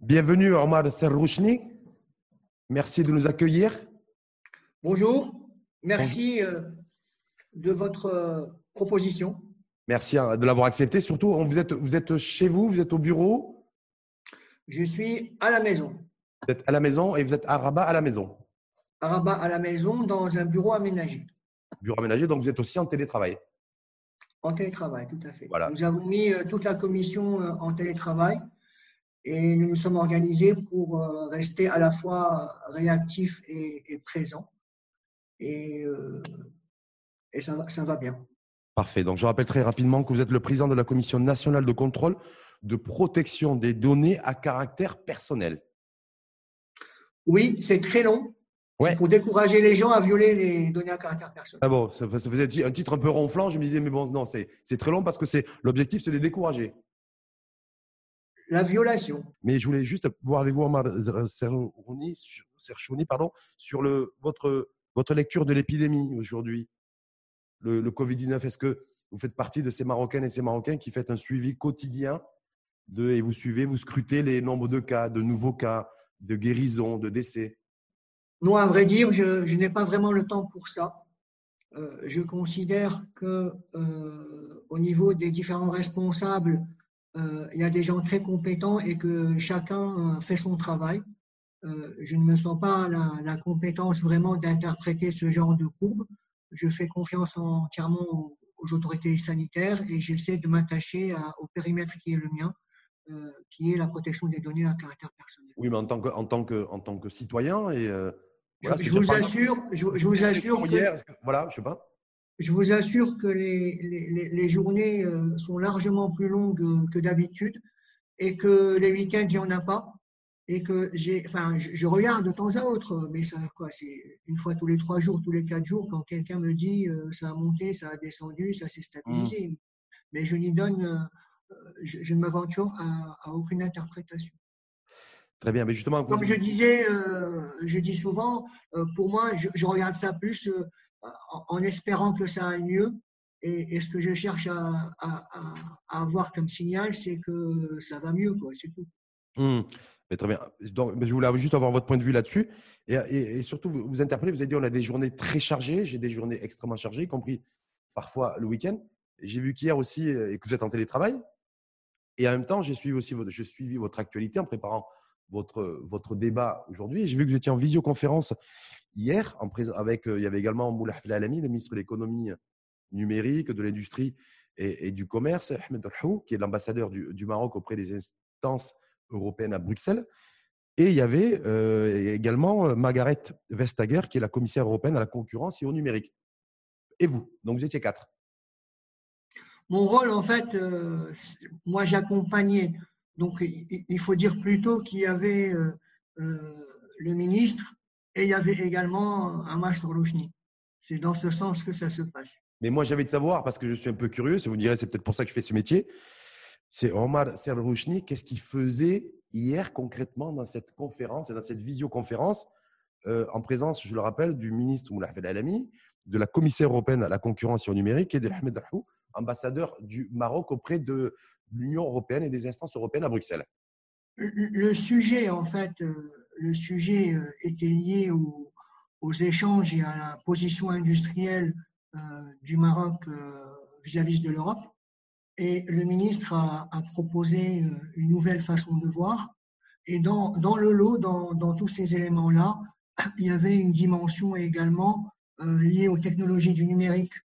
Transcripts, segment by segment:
Bienvenue Omar Serrouchni. Merci de nous accueillir. Bonjour, merci euh, de votre euh, proposition. Merci hein, de l'avoir accepté. Surtout, vous êtes, vous êtes chez vous, vous êtes au bureau? Je suis à la maison. Vous êtes à la maison et vous êtes à Rabat à la maison? À Rabat à la maison, dans un bureau aménagé. Bureau aménagé, donc vous êtes aussi en télétravail En télétravail, tout à fait. Voilà. Nous avons mis euh, toute la commission en télétravail et nous nous sommes organisés pour rester à la fois réactifs et, et présents et, euh, et ça, ça, va bien. Parfait. Donc, je rappelle très rapidement que vous êtes le président de la Commission nationale de contrôle de protection des données à caractère personnel. Oui, c'est très long. Ouais. Pour décourager les gens à violer les données à caractère personnel. Ah bon, ça, ça faisait un titre un peu ronflant. Je me disais, mais bon, non, c'est très long parce que l'objectif, c'est de les décourager. La violation. Mais je voulais juste voir avec vous, Omar Serchouni, pardon, sur le, votre votre lecture de l'épidémie aujourd'hui, le, le Covid-19, est-ce que vous faites partie de ces Marocaines et ces Marocains qui faites un suivi quotidien de, et vous suivez, vous scrutez les nombres de cas, de nouveaux cas, de guérisons, de décès? Non, à vrai dire, je, je n'ai pas vraiment le temps pour ça. Euh, je considère que euh, au niveau des différents responsables, il y a des gens très compétents et que chacun fait son travail. Euh, je ne me sens pas la, la compétence vraiment d'interpréter ce genre de courbe. Je fais confiance entièrement aux, aux autorités sanitaires et j'essaie de m'attacher au périmètre qui est le mien, euh, qui est la protection des données à caractère personnel. Oui, mais en tant que, en tant que, en tant que citoyen et euh, voilà, je, vous assure, je, je, vous assure, hier, que, voilà, je sais pas. Je vous assure que les, les, les journées euh, sont largement plus longues que d'habitude et que les week-ends, il n'y en a pas et que j'ai, enfin, je, je, regarde de temps à autre, mais ça, quoi, c'est une fois tous les trois jours, tous les quatre jours, quand quelqu'un me dit euh, ça a monté, ça a descendu, ça s'est stabilisé. Mmh. Mais je n'y donne, euh, je, je, ne m'aventure à, à, aucune interprétation. Très bien, mais justement, comme je disais, euh, je dis souvent, euh, pour moi, je, je, regarde ça plus euh, en, espérant que ça aille mieux. Et, et ce que je cherche à, avoir comme signal, c'est que ça va mieux, quoi. Mmh. Très bien. Donc, je voulais juste avoir votre point de vue là-dessus. Et, et, et, surtout, vous, vous interpellez, vous avez dit on a des journées très chargées, j'ai des journées extrêmement chargées, y compris parfois le week-end. J'ai vu qu'hier aussi, et que vous êtes en télétravail. Et en même temps, j'ai suivi aussi suivi votre actualité en préparant votre, votre débat aujourd'hui. J'ai vu que vous étiez en visioconférence hier, en avec, il y avait également Moulay Alami, le ministre de l'économie numérique, de l'industrie et, du commerce, Ahmed Rahou, qui est l'ambassadeur du, Maroc auprès des instances européenne à Bruxelles. Et il y avait euh, également Margaret Vestager, qui est la commissaire européenne à la concurrence et au numérique. Et vous? Donc vous étiez quatre. Mon rôle, en fait, euh, moi j'accompagnais. Donc il faut dire plutôt qu'il y avait euh, le ministre et il y avait également Amas Sorlouchni. C'est dans ce sens que ça se passe. Mais moi j'avais de savoir, parce que je suis un peu curieux, et vous direz c'est peut-être pour ça que je fais ce métier, c'est Omar Serrouchni. Qu'est-ce qu'il faisait hier concrètement dans cette conférence et dans cette visioconférence euh, en présence, je le rappelle, du ministre Moulay Alami, de la commissaire européenne à la concurrence et numérique et de Ahmed Rahou, ambassadeur du Maroc auprès de l'Union européenne et des instances européennes à Bruxelles. Le sujet, en fait, euh, le sujet euh, était lié aux, échanges et à la position industrielle du Maroc vis-à-vis -vis de l'Europe. Et le ministre a, proposé une nouvelle façon de voir. Et dans, le lot, dans, tous ces éléments-là, il y avait une dimension également euh, liée aux technologies du numérique euh,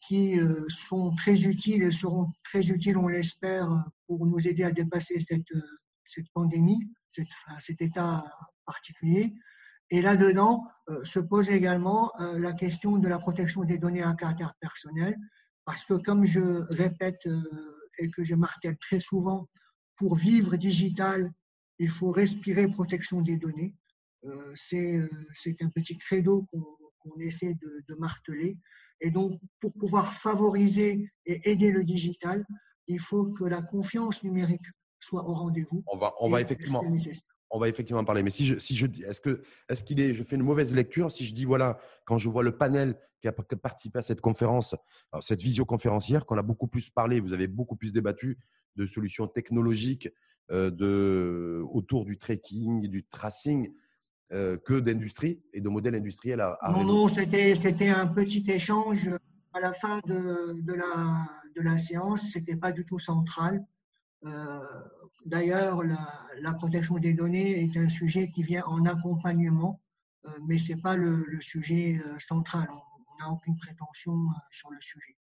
qui euh, sont très utiles et seront très utiles, on l'espère, pour nous aider à dépasser cette, pandémie, cette, enfin, cet état particulier. Et là-dedans euh, se pose également euh, la question de la protection des données à caractère personnel, parce que comme je répète euh, et que je martèle très souvent, pour vivre digital, il faut respirer protection des données. Euh, C'est un petit credo qu'on qu essaie de, de, marteler. Et donc, pour pouvoir favoriser et aider le digital, il faut que la confiance numérique soit au rendez-vous. On va, on va effectivement on va effectivement parler. Mais si je, si je est-ce que, est-ce qu'il est, je fais une mauvaise lecture si je dis voilà, quand je vois le panel qui a participé à cette conférence, cette visioconférence hier, qu'on a beaucoup plus parlé, vous avez beaucoup plus débattu de solutions technologiques de, autour du trekking, du tracing que d'industrie et de modèles industriels à, Non, non, c'était un petit échange à la fin de, de, la, de la séance. Ce n'était pas du tout central. D'ailleurs, la, la, protection des données est un sujet qui vient en accompagnement, mais ce n'est pas le, le, sujet central. On n'a aucune prétention sur le sujet.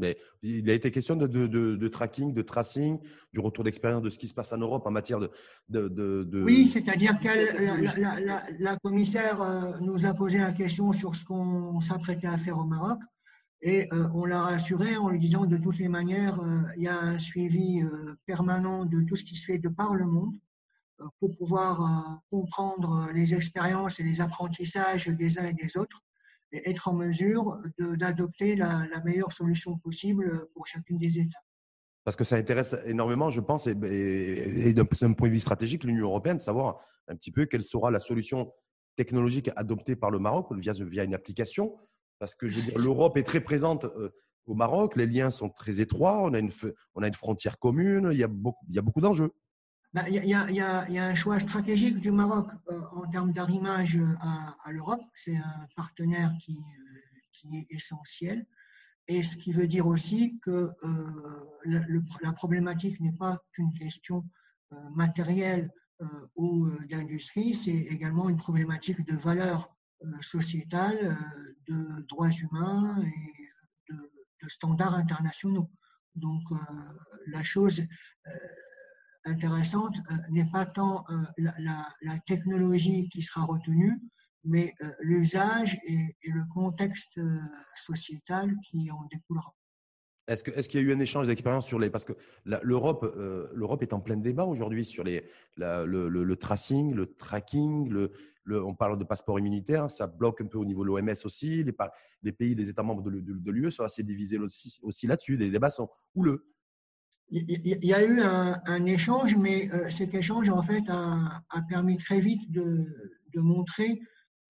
Mais il a été question de, de, tracking, de tracing, du retour d'expérience de ce qui se passe en Europe en matière de. oui, c'est-à-dire que la, la, la, commissaire euh, nous a posé la question sur ce qu'on s'apprêtait à faire au Maroc. Et euh, on l'a rassuré en lui disant de toutes les manières, euh, il y a un suivi permanent de tout ce qui se fait de par le monde pour pouvoir comprendre les expériences et les apprentissages des uns et des autres et être en mesure d'adopter la, meilleure solution possible pour chacune des étapes. Parce que ça intéresse énormément, je pense, et, d'un point de vue stratégique, l'Union européenne, savoir un petit peu quelle sera la solution technologique adoptée par le Maroc via, une application. Parce que l'Europe est très présente euh, au Maroc, les liens sont très étroits, on a une, on a une frontière commune, il y a beaucoup d'enjeux. Ben, y a, un choix stratégique du Maroc euh, en termes d'arrimage à, l'Europe. C'est un partenaire qui, euh, qui, est essentiel. Et ce qui veut dire aussi que euh, la problématique n'est pas qu'une question matérielle ou d'industrie, c'est également une problématique de valeurs sociétales, de droits humains et de standards internationaux. Donc la chose intéressante euh, n'est pas tant euh, la, technologie qui sera retenue, mais euh, l'usage et, le contexte sociétal qui en découlera. Est-ce qu'il est y a eu un échange d'expérience sur les… Parce que l'Europe est en plein débat aujourd'hui sur les, le, tracing, le tracking, le, on parle de passeport immunitaire, ça bloque un peu au niveau de l'OMS aussi. Les, pays, les États membres de, l'UE sont assez divisés aussi, aussi là-dessus. Les débats sont houleux il y a eu un, échange, mais euh, cet échange, a, permis très vite de, montrer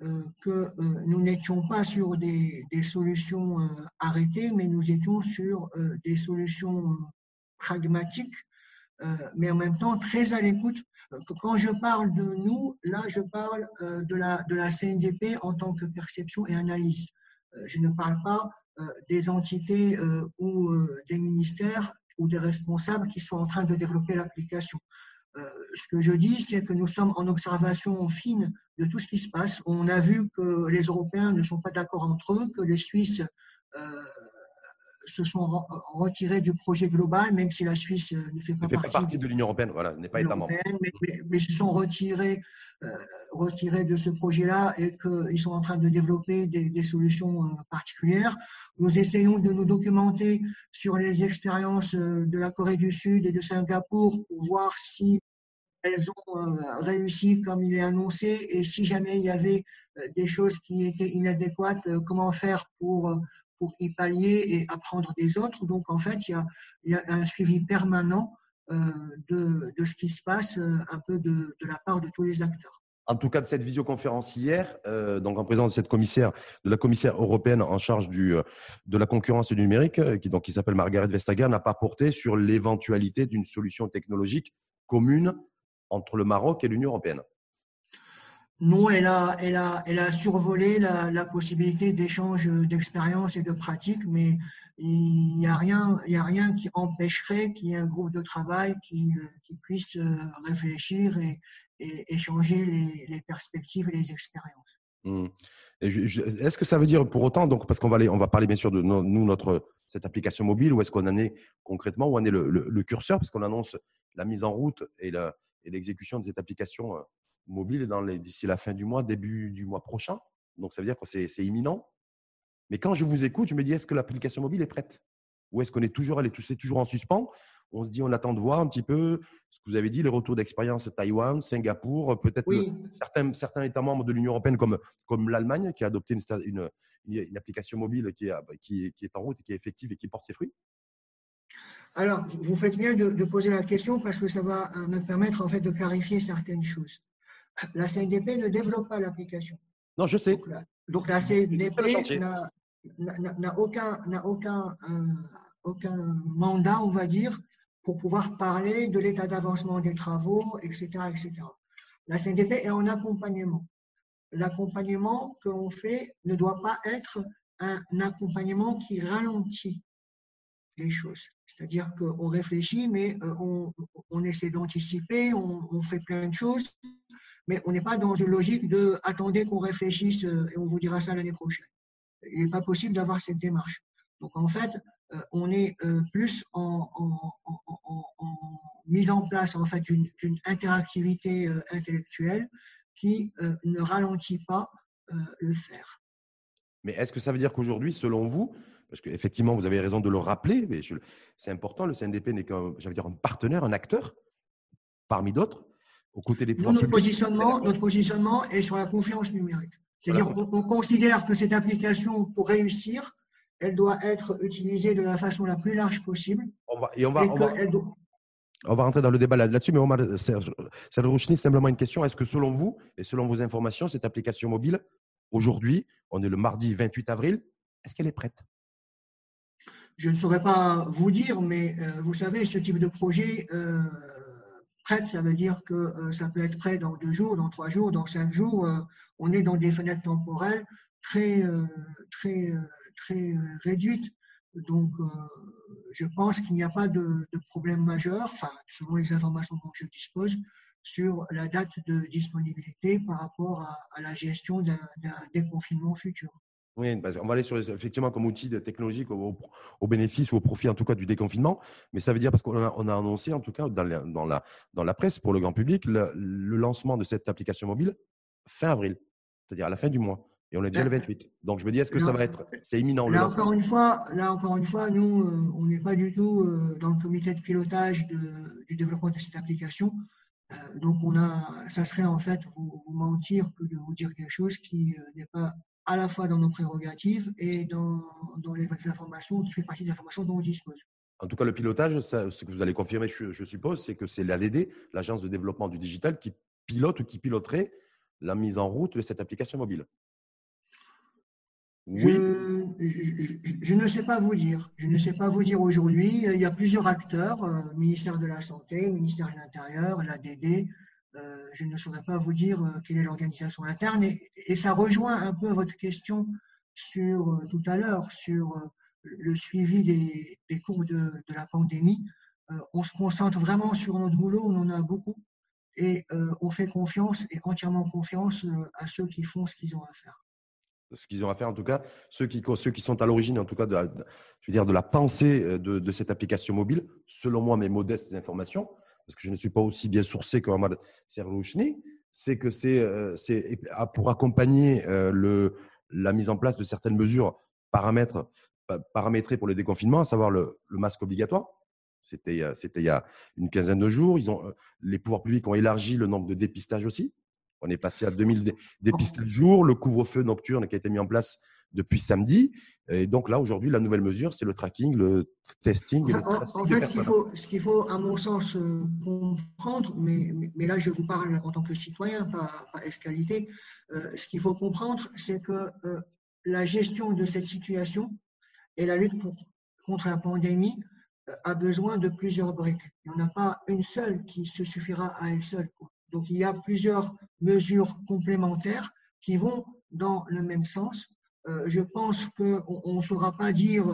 euh, que euh, nous n'étions pas sur des, solutions arrêtées, mais nous étions sur des solutions pragmatiques, mais en même temps très à l'écoute. Quand je parle de nous, là, je parle de, la, de la CNDP en tant que perception et analyse. Je ne parle pas des entités ou des ministères ou des responsables qui sont en train de développer l'application. Euh, ce que je dis, c'est que nous sommes en observation fine de tout ce qui se passe. On a vu que les Européens ne sont pas d'accord entre eux, que les Suisses euh, se sont retirés du projet global, même si la Suisse euh, ne fait pas, partie, de l'Union européenne, voilà, n'est pas État membre. Mais, mais, se sont retirés, retirés de ce projet-là et qu'ils sont en train de développer des, solutions euh, particulières. Nous essayons de nous documenter sur les expériences de la Corée du Sud et de Singapour pour voir si elles ont réussi comme il est annoncé et si jamais il y avait des choses qui étaient inadéquates, comment faire pour pour y pallier et apprendre des autres. Donc, en fait, il y a, un suivi permanent euh, de, ce qui se passe euh, un peu de, la part de tous les acteurs. En tout cas, de cette visioconférence hier, euh, donc en présence de cette commissaire, de la commissaire européenne en charge de la concurrence et du numérique, qui, qui s'appelle Margaret Vestager, n'a pas porté sur l'éventualité d'une solution technologique commune entre le Maroc et l'Union européenne. Non, elle a, elle a, elle a survolé la, possibilité d'échange d'expériences et de pratiques, mais il n'y a, rien, il a rien qui empêcherait qu'il y ait un groupe de travail qui, qui puisse euh, réfléchir et, échanger les, perspectives et les expériences. Mmh. Est-ce que ça veut dire pour autant, donc, parce qu'on va, aller, on va parler bien sûr de nous, notre, cette application mobile, où est-ce qu'on en est concrètement, où en est le, le, curseur, parce qu'on annonce la mise en route et l'exécution de cette application euh, mobile d'ici la fin du mois, début du mois prochain. Donc, ça veut dire que c'est imminent. Mais quand je vous écoute, je me dis, est-ce que l'application mobile est prête? Ou est-ce qu'on est toujours, elle est, toujours en suspens? On se dit, on attend de voir un petit peu ce que vous avez dit, les retours d'expérience Taïwan, Singapour, peut-être certains, certains États membres de l'Union européenne comme, comme l'Allemagne qui a adopté une, une, application mobile qui est, qui, qui est en route et qui est effective et qui porte ses fruits. Alors, vous faites bien de, de, poser la question parce que ça va euh, me permettre en fait de clarifier certaines choses la CNDP ne développe pas l'application. Non, je sais. Donc la, CNDP n'a aucun, aucun, euh, aucun mandat, on va dire, pour pouvoir parler de l'état d'avancement des travaux, etc., etc. La CNDP est en accompagnement. L'accompagnement que l'on fait ne doit pas être un accompagnement qui ralentit les choses. C'est-à-dire qu'on réfléchit, mais euh, on, essaie d'anticiper, on, fait plein de choses, mais on n'est pas dans une logique de attendez qu'on réfléchisse euh, et on vous dira ça l'année prochaine. Il n'est pas possible d'avoir cette démarche. Donc en fait, euh, on est plus en, mise en place en fait d'une interactivité intellectuelle qui ne ralentit pas le faire. Mais est-ce que ça veut dire qu'aujourd'hui, selon vous, parce qu'effectivement, vous avez raison de le rappeler, mais c'est important, le CNDP n'est qu'un partenaire, un acteur, parmi d'autres, aux côtés des pouvoirs notre Positionnement, notre positionnement est sur la confiance numérique. C'est-à-dire qu'on on considère que cette application, pour réussir, elle doit être utilisée de la façon la plus large possible. On va, et on va, on va, rentrer dans le débat là-dessus, mais Omar Serge, Serge simplement une question. Est-ce que selon vous et selon vos informations, cette application mobile, aujourd'hui, on est le mardi 28 avril, est-ce qu'elle est prête? Je ne saurais pas vous dire, mais euh, vous savez, ce type de projet, euh, prêt, ça veut dire que euh, ça peut être prêt dans deux jours, dans trois jours, dans cinq jours. on est dans des fenêtres temporelles très, très, très réduites. Donc, je pense qu'il n'y a pas de, problème majeur, selon les informations dont je dispose, sur la date de disponibilité par rapport à la gestion d'un déconfinement futur. Oui, on va aller sur effectivement comme outil technologique au, au, bénéfice ou au profit en tout cas du déconfinement. Mais ça veut dire parce qu'on a, on a annoncé en tout cas dans la, dans la, dans la presse pour le grand public le, lancement de cette application mobile fin avril, c'est-à-dire à la fin du mois. Et on est déjà le 28. Donc je me dis, est-ce que ça va être, c'est imminent là encore une fois, là encore une fois, nous, euh, on n'est pas du tout euh, dans le comité de pilotage de, du développement de cette application. Euh, donc on a, ça serait en fait vous, vous, mentir que de vous dire quelque chose qui n'est pas à la fois dans nos prérogatives et dans, dans les informations qui fait partie des informations dont on dispose. En tout cas, le pilotage, ce que vous allez confirmer, je, suppose, c'est que c'est l'ADD, l'Agence de développement du digital, qui pilote ou qui piloterait la mise en route de cette application mobile. Oui. Je, ne sais pas vous dire. Je ne sais pas vous dire aujourd'hui. Il y a plusieurs acteurs, euh, ministère de la Santé, ministère de l'Intérieur, l'ADD, je ne saurais pas vous dire euh, quelle est l'organisation interne. Et, ça rejoint un peu votre question sur euh, tout à l'heure sur le suivi des, des cours de, la pandémie. on se concentre vraiment sur notre boulot, on en a beaucoup, et on fait confiance et entièrement confiance à ceux qui font ce qu'ils ont à faire ce qu'ils ont à faire, en tout cas, ceux qui, ceux qui sont à l'origine, en tout cas, de la, je veux dire, de la pensée de, de, cette application mobile, selon moi, mes modestes informations, parce que je ne suis pas aussi bien sourcé que Ahmad Serlouchni, c'est que c'est euh, pour accompagner euh, le, la mise en place de certaines mesures paramètres, paramétrées pour le déconfinement, à savoir le, masque obligatoire. C'était il y a une quinzaine de jours. Ils ont, euh, les pouvoirs publics ont élargi le nombre de dépistages aussi. On est passé à 2000 dépistages jour, le couvre-feu nocturne qui a été mis en place depuis samedi. Et donc là, aujourd'hui, la nouvelle mesure, c'est le tracking, le testing et le tracing. En, fait, ce qu'il faut, à mon sens, euh, comprendre, mais, mais, là, je vous parle en tant que citoyen, pas, pas escalité, euh, ce qu'il faut comprendre, c'est que euh, la gestion de cette situation et la lutte contre la pandémie a besoin de plusieurs briques. Il n'y en a pas une seule qui se suffira à elle seule. Donc, il y a plusieurs mesures complémentaires qui vont dans le même sens. Euh, je pense qu'on ne saura pas dire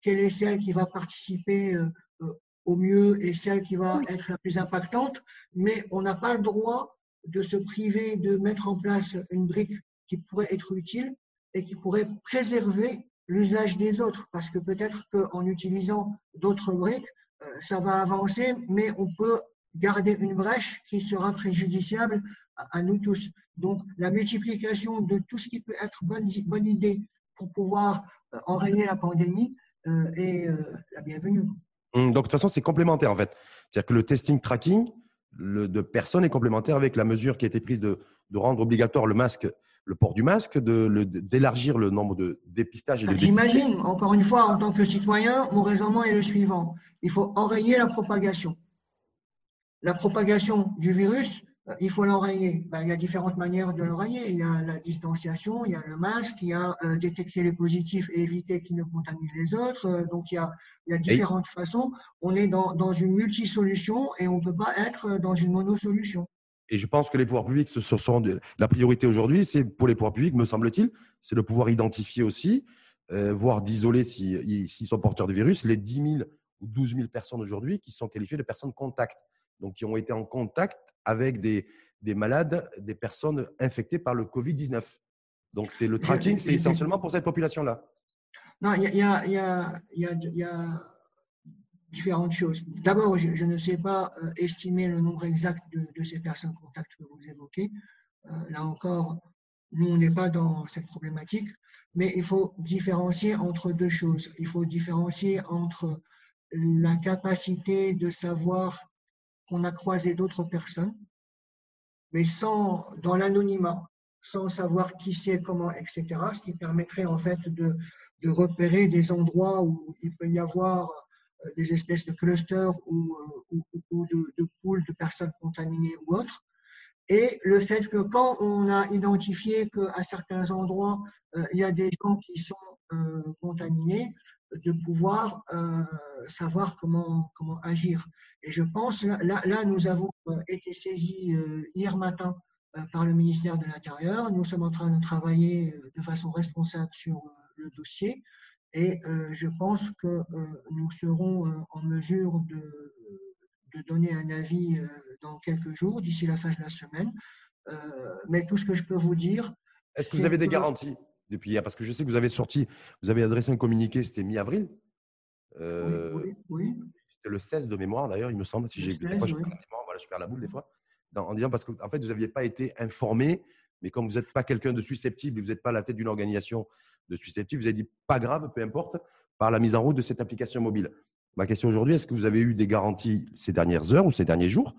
quelle est celle qui va participer euh, euh, au mieux et celle qui va être la plus impactante, mais on n'a pas le droit de se priver de mettre en place une brique qui pourrait être utile et qui pourrait préserver l'usage des autres, parce que peut-être qu'en utilisant d'autres briques, ça va avancer, mais on peut garder une brèche qui sera préjudiciable à, nous tous. Donc, la multiplication de tout ce qui peut être bonne, bonne idée pour pouvoir euh, enrayer la pandémie euh, est euh, la bienvenue. Hum, donc, de toute façon, c'est complémentaire en fait. C'est-à-dire que le testing tracking le, de personnes est complémentaire avec la mesure qui a été prise de, de rendre obligatoire le masque, le port du masque, d'élargir le, le, nombre de dépistages. J'imagine, encore une fois, en tant que citoyen, mon raisonnement est le suivant. Il faut enrayer la propagation la propagation du virus il faut l'enrayer. Ben, il y a différentes manières de l'enrayer. Il y a la distanciation, il y a le masque, il y a euh, détecter les positifs et éviter qu'ils ne contaminent les autres. Euh, donc il y a, il y a différentes façons. On est dans, dans une multisolution et on ne peut pas être dans une monosolution. Et je pense que les pouvoirs publics, ce sont la priorité aujourd'hui, c'est pour les pouvoirs publics, me semble-t-il, c'est de pouvoir identifier aussi, voire d'isoler s'ils si, sont porteurs du virus, les 10 000 ou 12 000 personnes aujourd'hui qui sont qualifiées de personnes contact donc qui ont été en contact avec des, des malades, des personnes infectées par le Covid-19. Donc, c'est le tracking, c'est essentiellement pour cette population-là. Non, il y a, y, a, y, a, y a, différentes choses. D'abord, je, ne sais pas euh, estimer le nombre exact de, de, ces personnes contacts que vous évoquez. Euh, là encore, nous, on n'est pas dans cette problématique, mais il faut différencier entre deux choses. Il faut différencier entre la capacité de savoir qu'on a croisé d'autres personnes, mais sans, dans l'anonymat, sans savoir qui c'est, comment, etc., ce qui permettrait en fait de, repérer des endroits où il peut y avoir euh, des espèces de clusters ou, euh, ou, de, pools de personnes contaminées ou autres. Et le fait que quand on a identifié qu'à certains endroits, euh, il y a des gens qui sont contaminés, de pouvoir savoir comment, comment agir. Et je pense, là, là nous avons euh, été saisis euh, hier matin euh, par le ministère de l'Intérieur. Nous sommes en train de travailler de façon responsable sur le dossier. Et je pense que nous serons en mesure de, de donner un avis dans quelques jours, d'ici la fin de la semaine. mais tout ce que je peux vous dire. Est-ce que vous avez des garanties? Depuis hier Parce que je sais que vous avez sorti, vous avez adressé un communiqué, c'était mi-avril. oui, oui le 16 de mémoire d'ailleurs, il me semble, si j'ai des fois, je, perds la boule des fois, en disant parce qu'en en fait, vous n'aviez pas été informé, mais comme vous n'êtes pas quelqu'un de susceptible, vous n'êtes pas à la tête d'une organisation de susceptible, vous avez dit pas grave, peu importe, par la mise en route de cette application mobile. Ma question aujourd'hui, est-ce que vous avez eu des garanties ces dernières heures ou ces derniers jours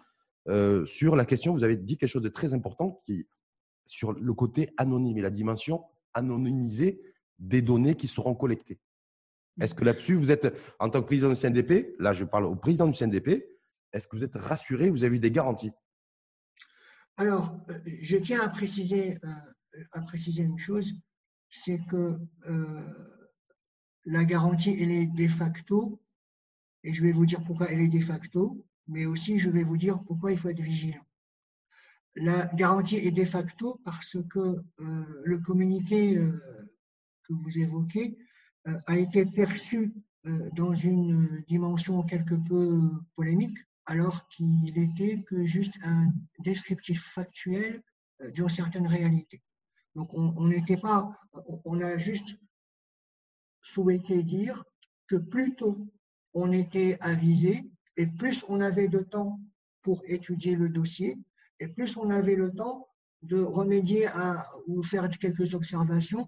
euh, sur la question Vous avez dit quelque chose de très important qui, sur le côté anonyme et la dimension anonymisée des données qui seront collectées. Est-ce que là-dessus, vous êtes, en tant que président du CNDP, là je parle au président du CNDP, est-ce que vous êtes rassuré, vous avez eu des garanties? Alors, euh, je tiens à préciser, euh, à préciser une chose, c'est que euh, la garantie, elle est de facto, et je vais vous dire pourquoi elle est de facto, mais aussi je vais vous dire pourquoi il faut être vigilant. La garantie est de facto parce que le communiqué que vous évoquez euh, a été perçu euh, dans une dimension quelque peu polémique, alors qu'il était que juste un descriptif factuel euh, d'une certaine réalité. Donc on n'était pas, on a juste souhaité dire que plus tôt on était avisé et plus on avait de temps pour étudier le dossier et plus on avait le temps de remédier à ou faire quelques observations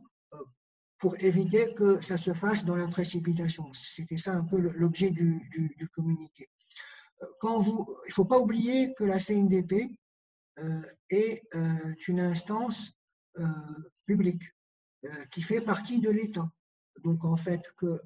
pour éviter que ça se fasse dans la précipitation. C'était ça un peu l'objet du, communiqué. Euh, il ne faut pas oublier que la CNDP euh, est euh, une instance euh, publique euh, qui fait partie de l'État. Donc en fait que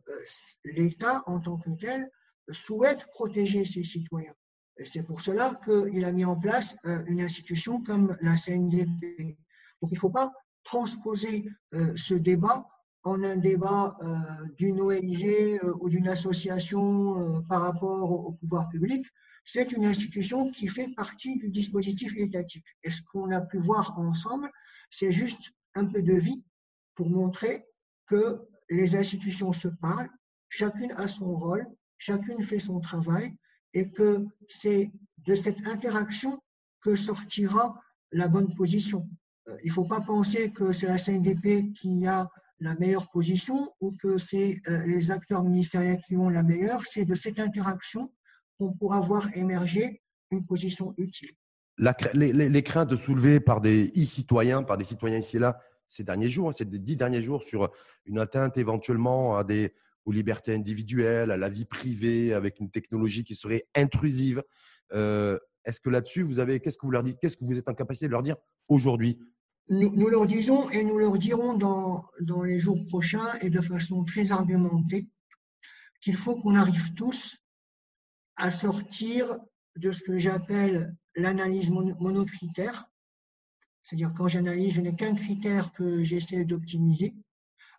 l'État en tant que tel souhaite protéger ses citoyens. C'est pour cela qu'il a mis en place une institution comme la CNDP. Donc il ne faut pas transposer ce débat en un débat euh, d'une ONG euh, ou d'une association euh, par rapport au, pouvoir public, c'est une institution qui fait partie du dispositif étatique. Et ce qu'on a pu voir ensemble, c'est juste un peu de vie pour montrer que les institutions se parlent, chacune a son rôle, chacune fait son travail, et que c'est de cette interaction que sortira la bonne position. Il ne faut pas penser que c'est la CNDP qui a la meilleure position ou que c'est euh, les acteurs ministériels qui ont la meilleure, c'est de cette interaction qu'on pourra voir émerger une position utile. les, craintes soulevées par des e-citoyens, par des citoyens ici et là, ces derniers jours, hein, ces dix derniers jours, sur une atteinte éventuellement à des, aux libertés individuelles, à la vie privée, avec une technologie qui serait intrusive. Euh, est-ce que là-dessus, vous avez, qu'est-ce que vous leur dites, qu'est-ce que vous êtes en capacité de leur dire aujourd'hui? Nous, leur disons et nous leur dirons dans, dans les jours prochains et de façon très argumentée qu'il faut qu'on arrive tous à sortir de ce que j'appelle l'analyse monocritère, c'est-à-dire quand j'analyse, je n'ai qu'un critère que j'essaie d'optimiser,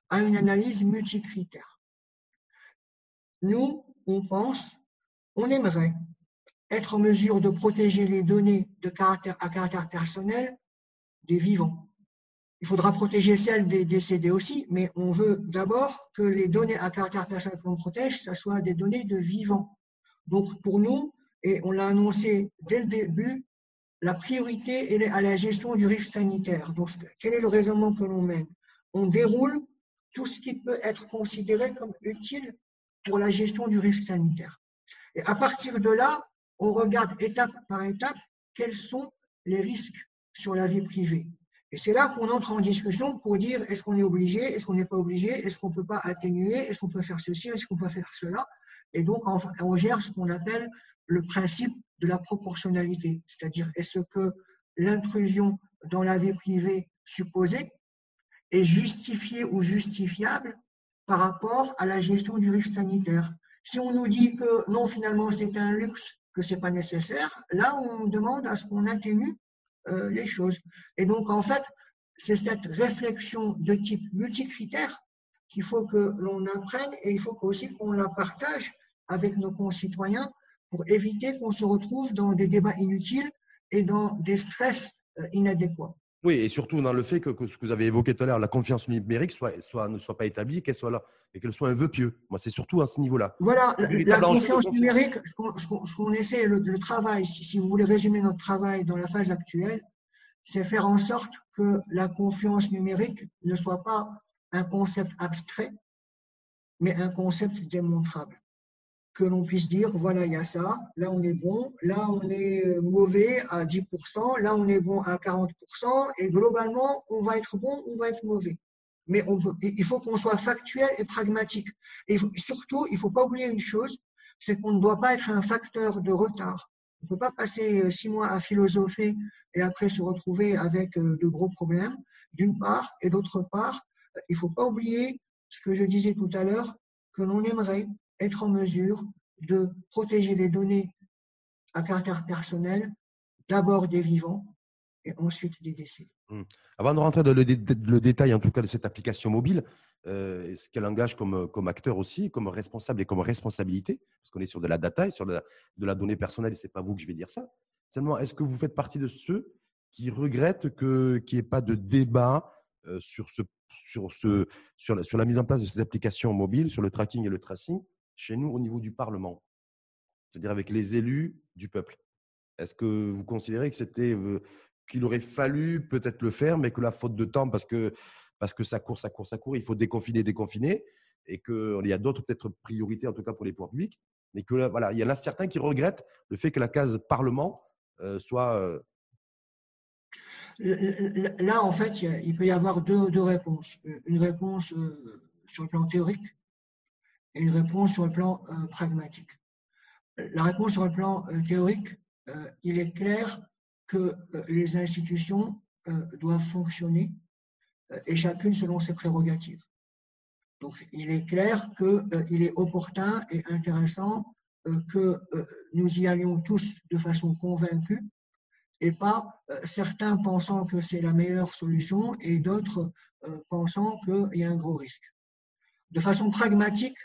à une analyse multicritère. Nous, on pense, on aimerait être en mesure de protéger les données de caractère, à caractère personnel des vivants. Il faudra protéger celles des décédés aussi, mais on veut d'abord que les données à caractère personnel que l'on protège, ce soit des données de vivants. Donc pour nous, et on l'a annoncé dès le début, la priorité est à la gestion du risque sanitaire. Donc quel est le raisonnement que l'on mène? On déroule tout ce qui peut être considéré comme utile pour la gestion du risque sanitaire. Et à partir de là, on regarde étape par étape quels sont les risques sur la vie privée. Et c'est là qu'on entre en discussion pour dire est-ce qu'on est obligé, est-ce qu'on n'est pas obligé, est-ce qu'on ne peut pas atténuer, est-ce qu'on peut faire ceci, est-ce qu'on peut faire cela. Et donc, on gère ce qu'on appelle le principe de la proportionnalité, c'est-à-dire est-ce que l'intrusion dans la vie privée supposée est justifiée ou justifiable par rapport à la gestion du risque sanitaire. Si on nous dit que non, finalement, c'est un luxe que ce n'est pas nécessaire, là, on demande à ce qu'on atténue euh, les choses. Et donc, en fait, c'est cette réflexion de type multicritère qu'il faut que l'on apprenne et il faut aussi qu'on la partage avec nos concitoyens pour éviter qu'on se retrouve dans des débats inutiles et dans des stress euh, inadéquats. Oui, et surtout dans le fait que, ce que vous avez évoqué tout à l'heure, la confiance numérique soit, soit, ne soit pas établie, qu'elle soit là, et qu'elle soit un vœu pieux. Moi, c'est surtout à ce niveau-là. Voilà, la, confiance numérique, ce qu'on essaie, le, travail, si, vous voulez résumer notre travail dans la phase actuelle, c'est faire en sorte que la confiance numérique ne soit pas un concept abstrait, mais un concept démontrable que l'on puisse dire, voilà, il y a ça, là on est bon, là on est euh, mauvais à 10%, là on est bon à 40%, et globalement, on va être bon, on va être mauvais. Mais il faut qu'on soit factuel et pragmatique. Et surtout, il ne faut pas oublier une chose, c'est qu'on ne doit pas être un facteur de retard. On ne peut pas passer euh, six mois à philosopher et après se retrouver avec euh, de gros problèmes, d'une part, et d'autre part, il ne faut pas oublier ce que je disais tout à l'heure, que l'on aimerait être en mesure de protéger les données à caractère personnel, d'abord des vivants et ensuite des décès. Hmm. Avant de rentrer dans le, détail, en tout cas, de cette application mobile, euh, ce qu'elle engage comme, acteur aussi, comme responsable et comme responsabilité, parce qu'on est sur de la data et sur de la, donnée personnelle, ce n'est pas vous que je vais dire ça. Seulement, est-ce que vous faites partie de ceux qui regrettent qu'il n'y ait pas de débat euh, sur, ce, la, sur la mise en place de cette application mobile, sur le tracking et le tracing, chez nous au niveau du Parlement, c'est-à-dire avec les élus du peuple. Est-ce que vous considérez que c'était qu'il aurait fallu peut-être le faire, mais que la faute de temps, parce que parce que ça court, ça court, ça court, il faut déconfiner, déconfiner, et qu'il y a d'autres peut-être priorités en tout cas pour les pouvoirs publics, mais que voilà, il y en a certains qui regrettent le fait que la case Parlement soit Là, en fait, il peut y avoir deux, deux réponses. Une réponse sur le plan théorique et une réponse sur le plan euh, pragmatique. La réponse sur le plan euh, théorique, euh, il est clair que les institutions doivent fonctionner et chacune selon ses prérogatives. Donc, il est clair qu'il est opportun et intéressant que nous y allions tous de façon convaincue et pas certains pensant que c'est la meilleure solution et d'autres pensant qu'il y a un gros risque. De façon pragmatique,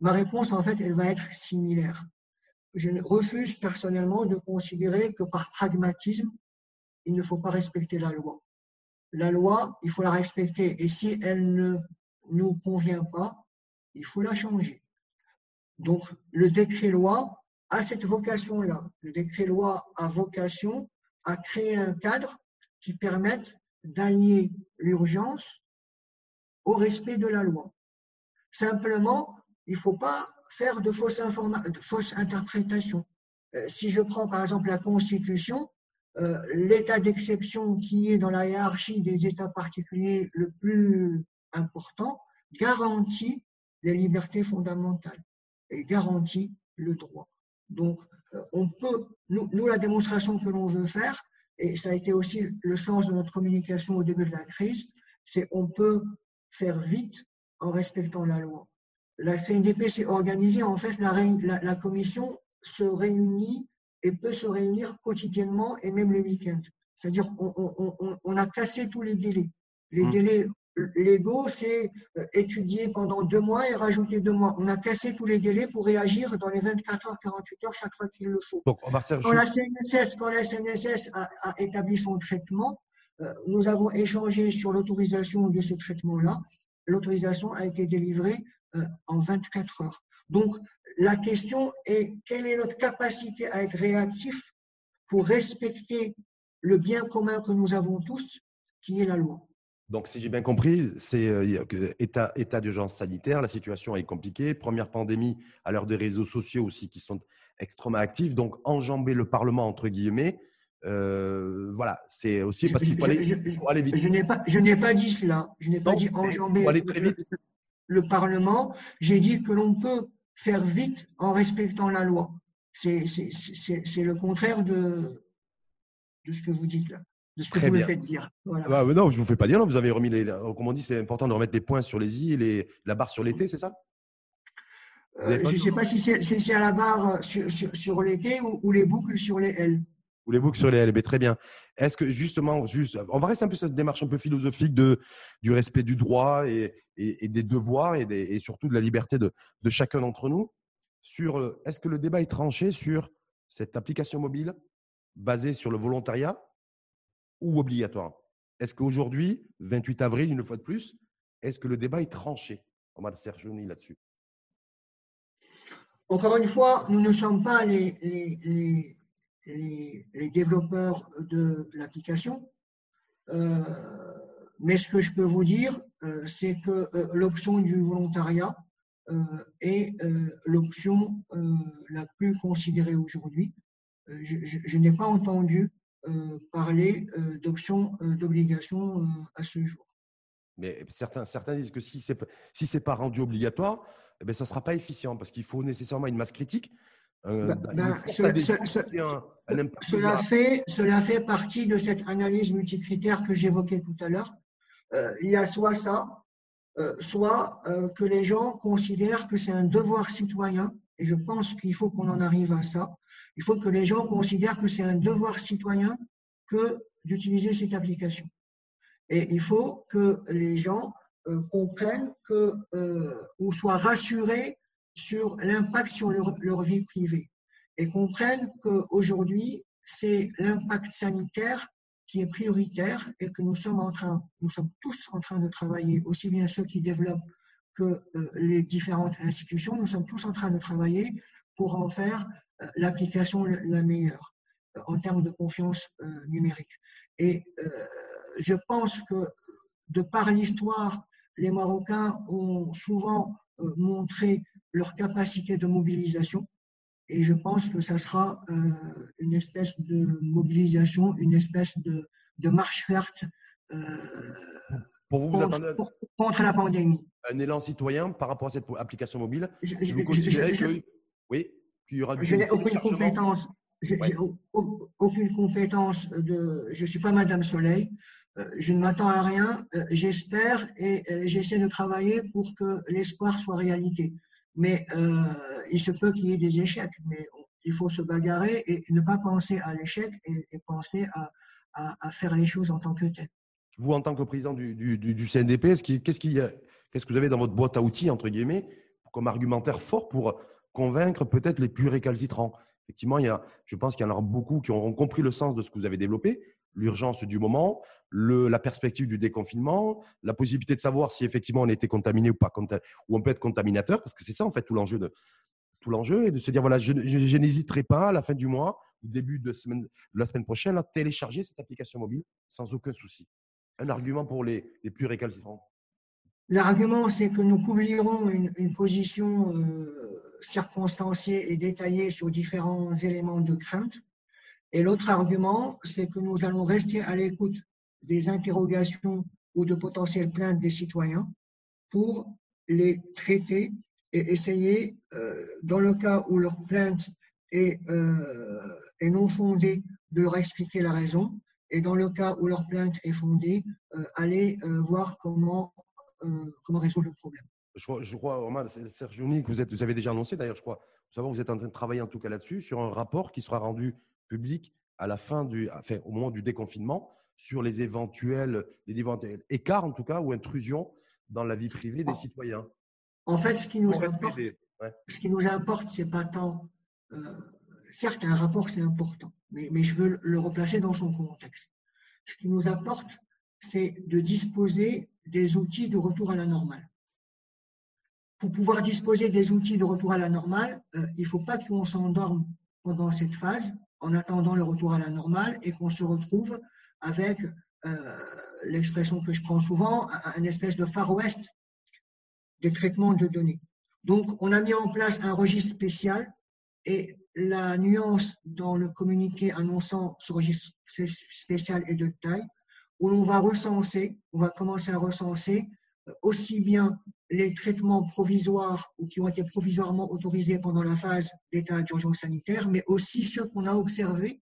Ma réponse, en fait, elle va être similaire. Je refuse personnellement de considérer que par pragmatisme, il ne faut pas respecter la loi. La loi, il faut la respecter et si elle ne nous convient pas, il faut la changer. Donc, le décret-loi a cette vocation-là. Le décret-loi a vocation à créer un cadre qui permette d'allier l'urgence au respect de la loi. Simplement, il ne faut pas faire de fausses, de interprétations. Euh, si je prends par exemple la Constitution, euh, l'état d'exception qui est dans la hiérarchie des États particuliers le plus important garantit les libertés fondamentales et garantit le droit. Donc, euh, on peut, nous, nous, la démonstration que l'on veut faire, et ça a été aussi le sens de notre communication au début de la crise, c'est on peut faire vite en respectant la loi la CNDP s'est organisée. En fait, la, la, commission se réunit et peut se réunir quotidiennement et même le week-end. C'est-à-dire qu'on on, a cassé tous les délais. Les mmh. délais légaux, c'est euh, étudier pendant deux mois et rajouter deux mois. On a cassé tous les délais pour réagir dans les 24 heures, 48 heures chaque fois qu'il le faut. Donc, on va quand, la CNSS, quand la CNSS a, établi son traitement, euh, nous avons échangé sur l'autorisation de ce traitement-là. L'autorisation a été délivrée en 24 heures. Donc, la question est quelle est notre capacité à être réactif pour respecter le bien commun que nous avons tous, qui est la loi? Donc, si j'ai bien compris, c'est euh, état, état d'urgence sanitaire, la situation est compliquée, première pandémie à l'heure des réseaux sociaux aussi qui sont extrêmement actifs, donc enjamber le Parlement entre guillemets. Euh, voilà, c'est aussi parce qu'il faut, aller, vite. Je n'ai pas, je n'ai pas dit cela. Je n'ai pas dit enjamber aller très vite. Le, Parlement. J'ai dit que l'on peut faire vite en respectant la loi. C'est le contraire de, de ce que vous dites là de ce que vous me faites dire. Ah, non, je ne vous fais pas dire. vous avez remis les. Comme on dit, c'est important de remettre les points sur les i et la barre sur l'été, c'est ça? Euh, Je ne sais pas si c'est à la barre sur, sur, l'été ou, les boucles sur les L. Ou les boucles sur les L. Mais très bien. Est-ce que justement, juste, on va rester un peu sur cette démarche un peu philosophique de, du respect du droit et, et, des devoirs et, et, surtout de la liberté de, de chacun d'entre nous. Sur, euh, est-ce que le débat est tranché sur cette application mobile basée sur le volontariat ou obligatoire? Est-ce qu'aujourd'hui, 28 avril, une fois de plus, est-ce que le débat est tranché? On va Serge là-dessus. Encore une fois, nous ne sommes pas les, développeurs de l'application. Euh, mais ce que je peux vous dire, euh, c'est que euh, l'option du volontariat est l'option la plus considérée aujourd'hui. je n'ai pas entendu parler euh, d'options euh, d'obligation à ce jour. Mais certains, certains disent que si ce n'est si pas rendu obligatoire, eh ben, ça ne sera pas efficient parce qu'il faut nécessairement une masse critique. Cela, fait, cela fait partie de cette analyse multicritère que j'évoquais tout à l'heure. il y a soit ça, soit que les gens considèrent que c'est un devoir citoyen, et je pense qu'il faut qu'on en arrive à ça, il faut que les gens considèrent que c'est un devoir citoyen que d'utiliser cette application. Et il faut que les gens euh, comprennent que, euh, ou soient rassurés sur l'impact sur leur, vie privée et comprennent qu'aujourd'hui, c'est l'impact sanitaire qui est prioritaire et que nous sommes en train, nous sommes tous en train de travailler, aussi bien ceux qui développent que euh, les différentes institutions, nous sommes tous en train de travailler pour en faire l'application la meilleure euh, en termes de confiance euh, numérique. Et euh, je pense que de par l'histoire, les Marocains ont souvent montré leur capacité de mobilisation. Et je pense que ça sera une espèce de mobilisation, une espèce de, de marche verte pour vous, contre, contre, la pandémie. Un élan citoyen par rapport à cette application mobile Vous considérez que. Oui je n'ai aucune compétence. aucune compétence de. Je ne suis pas Madame Soleil. Euh, je ne m'attends à rien. Euh, j'espère et euh, j'essaie de travailler pour que l'espoir soit réalité. Mais il se peut qu'il y ait des échecs. Mais il faut se bagarrer et ne pas penser à l'échec et, penser à, à, faire les choses en tant que tel. Vous, en tant que président du, du, du CNDP, qu'est-ce qu'est-ce que vous avez dans votre boîte à outils, entre guillemets, comme argumentaire fort pour convaincre peut-être les plus récalcitrants? Effectivement, il y a, je pense qu'il y en aura beaucoup qui auront compris le sens de ce que vous avez développé, l'urgence du moment, le, la perspective du déconfinement, la possibilité de savoir si effectivement on était contaminé ou pas, ou on peut être contaminateur, parce que c'est ça en fait tout l'enjeu de tout l'enjeu et de se dire voilà, je, n'hésiterai pas à la fin du mois ou début de, la semaine prochaine à télécharger cette application mobile sans aucun souci. Un argument pour les, les plus récalcitrants. L'argument, c'est que nous publierons une, une position euh, circonstanciée et détaillée sur différents éléments de crainte. Et l'autre argument, c'est que nous allons rester à l'écoute des interrogations ou de potentielles plaintes des citoyens pour les traiter et essayer, euh, dans le cas où leur plainte est, euh, est, non fondée, de leur expliquer la raison. Et dans le cas où leur plainte est fondée, euh, aller euh, voir comment comment résoudre le problème. Je crois, je crois Serge Jouni, que vous, vous avez déjà annoncé d'ailleurs, je crois, savoir vous êtes en train de travailler en tout cas là-dessus, sur un rapport qui sera rendu public à la fin du, enfin, au moment du déconfinement, sur les éventuels, les éventuels écarts en tout cas ou intrusions dans la vie privée des citoyens. En fait, ce qui nous importe, ce qui nous importe, c'est pas tant. Euh, certes, un rapport c'est important, mais, mais je veux le replacer dans son contexte. Ce qui nous importe, c'est de disposer des outils de retour à la normale. Pour pouvoir disposer des outils de retour à la normale, euh, il ne faut pas qu'on s'endorme pendant cette phase en attendant le retour à la normale et qu'on se retrouve avec euh, l'expression que je prends souvent, un espèce de Far West des traitements de données. Donc, on a mis en place un registre spécial et la nuance dans le communiqué annonçant ce registre spécial est de taille où l'on va recenser, on va commencer à recenser euh, aussi bien les traitements provisoires ou qui ont été provisoirement autorisés pendant la phase d'état d'urgence sanitaire, mais aussi ceux qu'on a observés,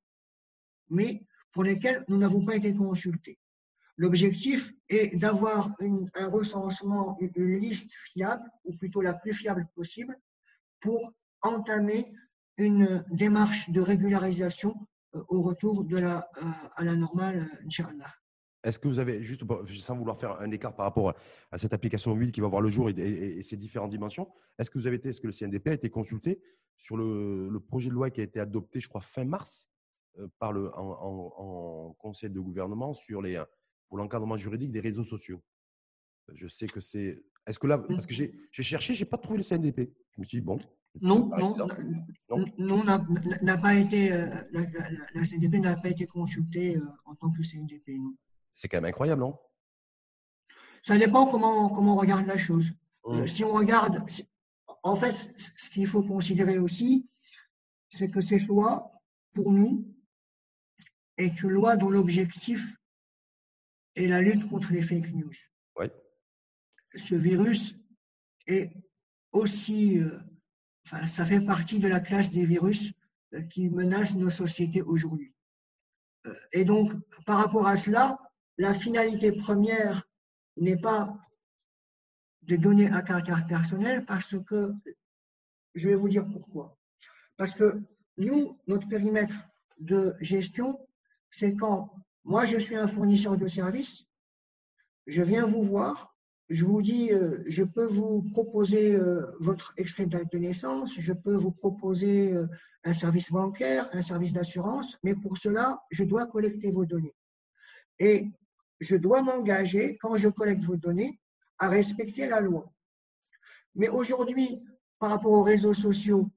mais pour lesquels nous n'avons pas été consultés. L'objectif est d'avoir un recensement, une liste fiable, ou plutôt la plus fiable possible, pour entamer une démarche de régularisation euh, au retour de la, euh, à la normale, Inch'Allah. Est-ce que vous avez, juste sans vouloir faire un écart par rapport à cette application mobile qui va voir le jour et, ses différentes dimensions, est-ce que vous avez été, est-ce que le CNDP a été consulté sur le, projet de loi qui a été adopté, je crois, fin mars euh, par le, en, conseil de gouvernement sur les, pour l'encadrement juridique des réseaux sociaux? Je sais que c'est. Est-ce que là, parce que j'ai cherché, je n'ai pas trouvé le CNDP. Je me suis dit, bon. Non, non, non, n'a pas été, euh, la, CNDP n'a pas été consultée euh, en tant que CNDP, non. C'est quand même incroyable, non? Ça dépend comment, comment on regarde la chose. Euh, mmh. si on regarde, en fait, ce qu'il faut considérer aussi, c'est que cette loi, pour nous, est une loi dont l'objectif est la lutte contre les fake news. Oui. Ce virus est aussi, euh, enfin, ça fait partie de la classe des virus euh, qui menacent nos sociétés aujourd'hui. et donc, par rapport à cela, la finalité première n'est pas de donner un caractère personnel parce que, je vais vous dire pourquoi. Parce que nous, notre périmètre de gestion, c'est quand moi je suis un fournisseur de services, je viens vous voir, je vous dis, euh, je peux vous proposer euh, votre extrait de naissance, je peux vous proposer euh, un service bancaire, un service d'assurance, mais pour cela, je dois collecter vos données. Et je dois m'engager, quand je collecte vos données, à respecter la loi. Mais aujourd'hui, par rapport aux réseaux sociaux,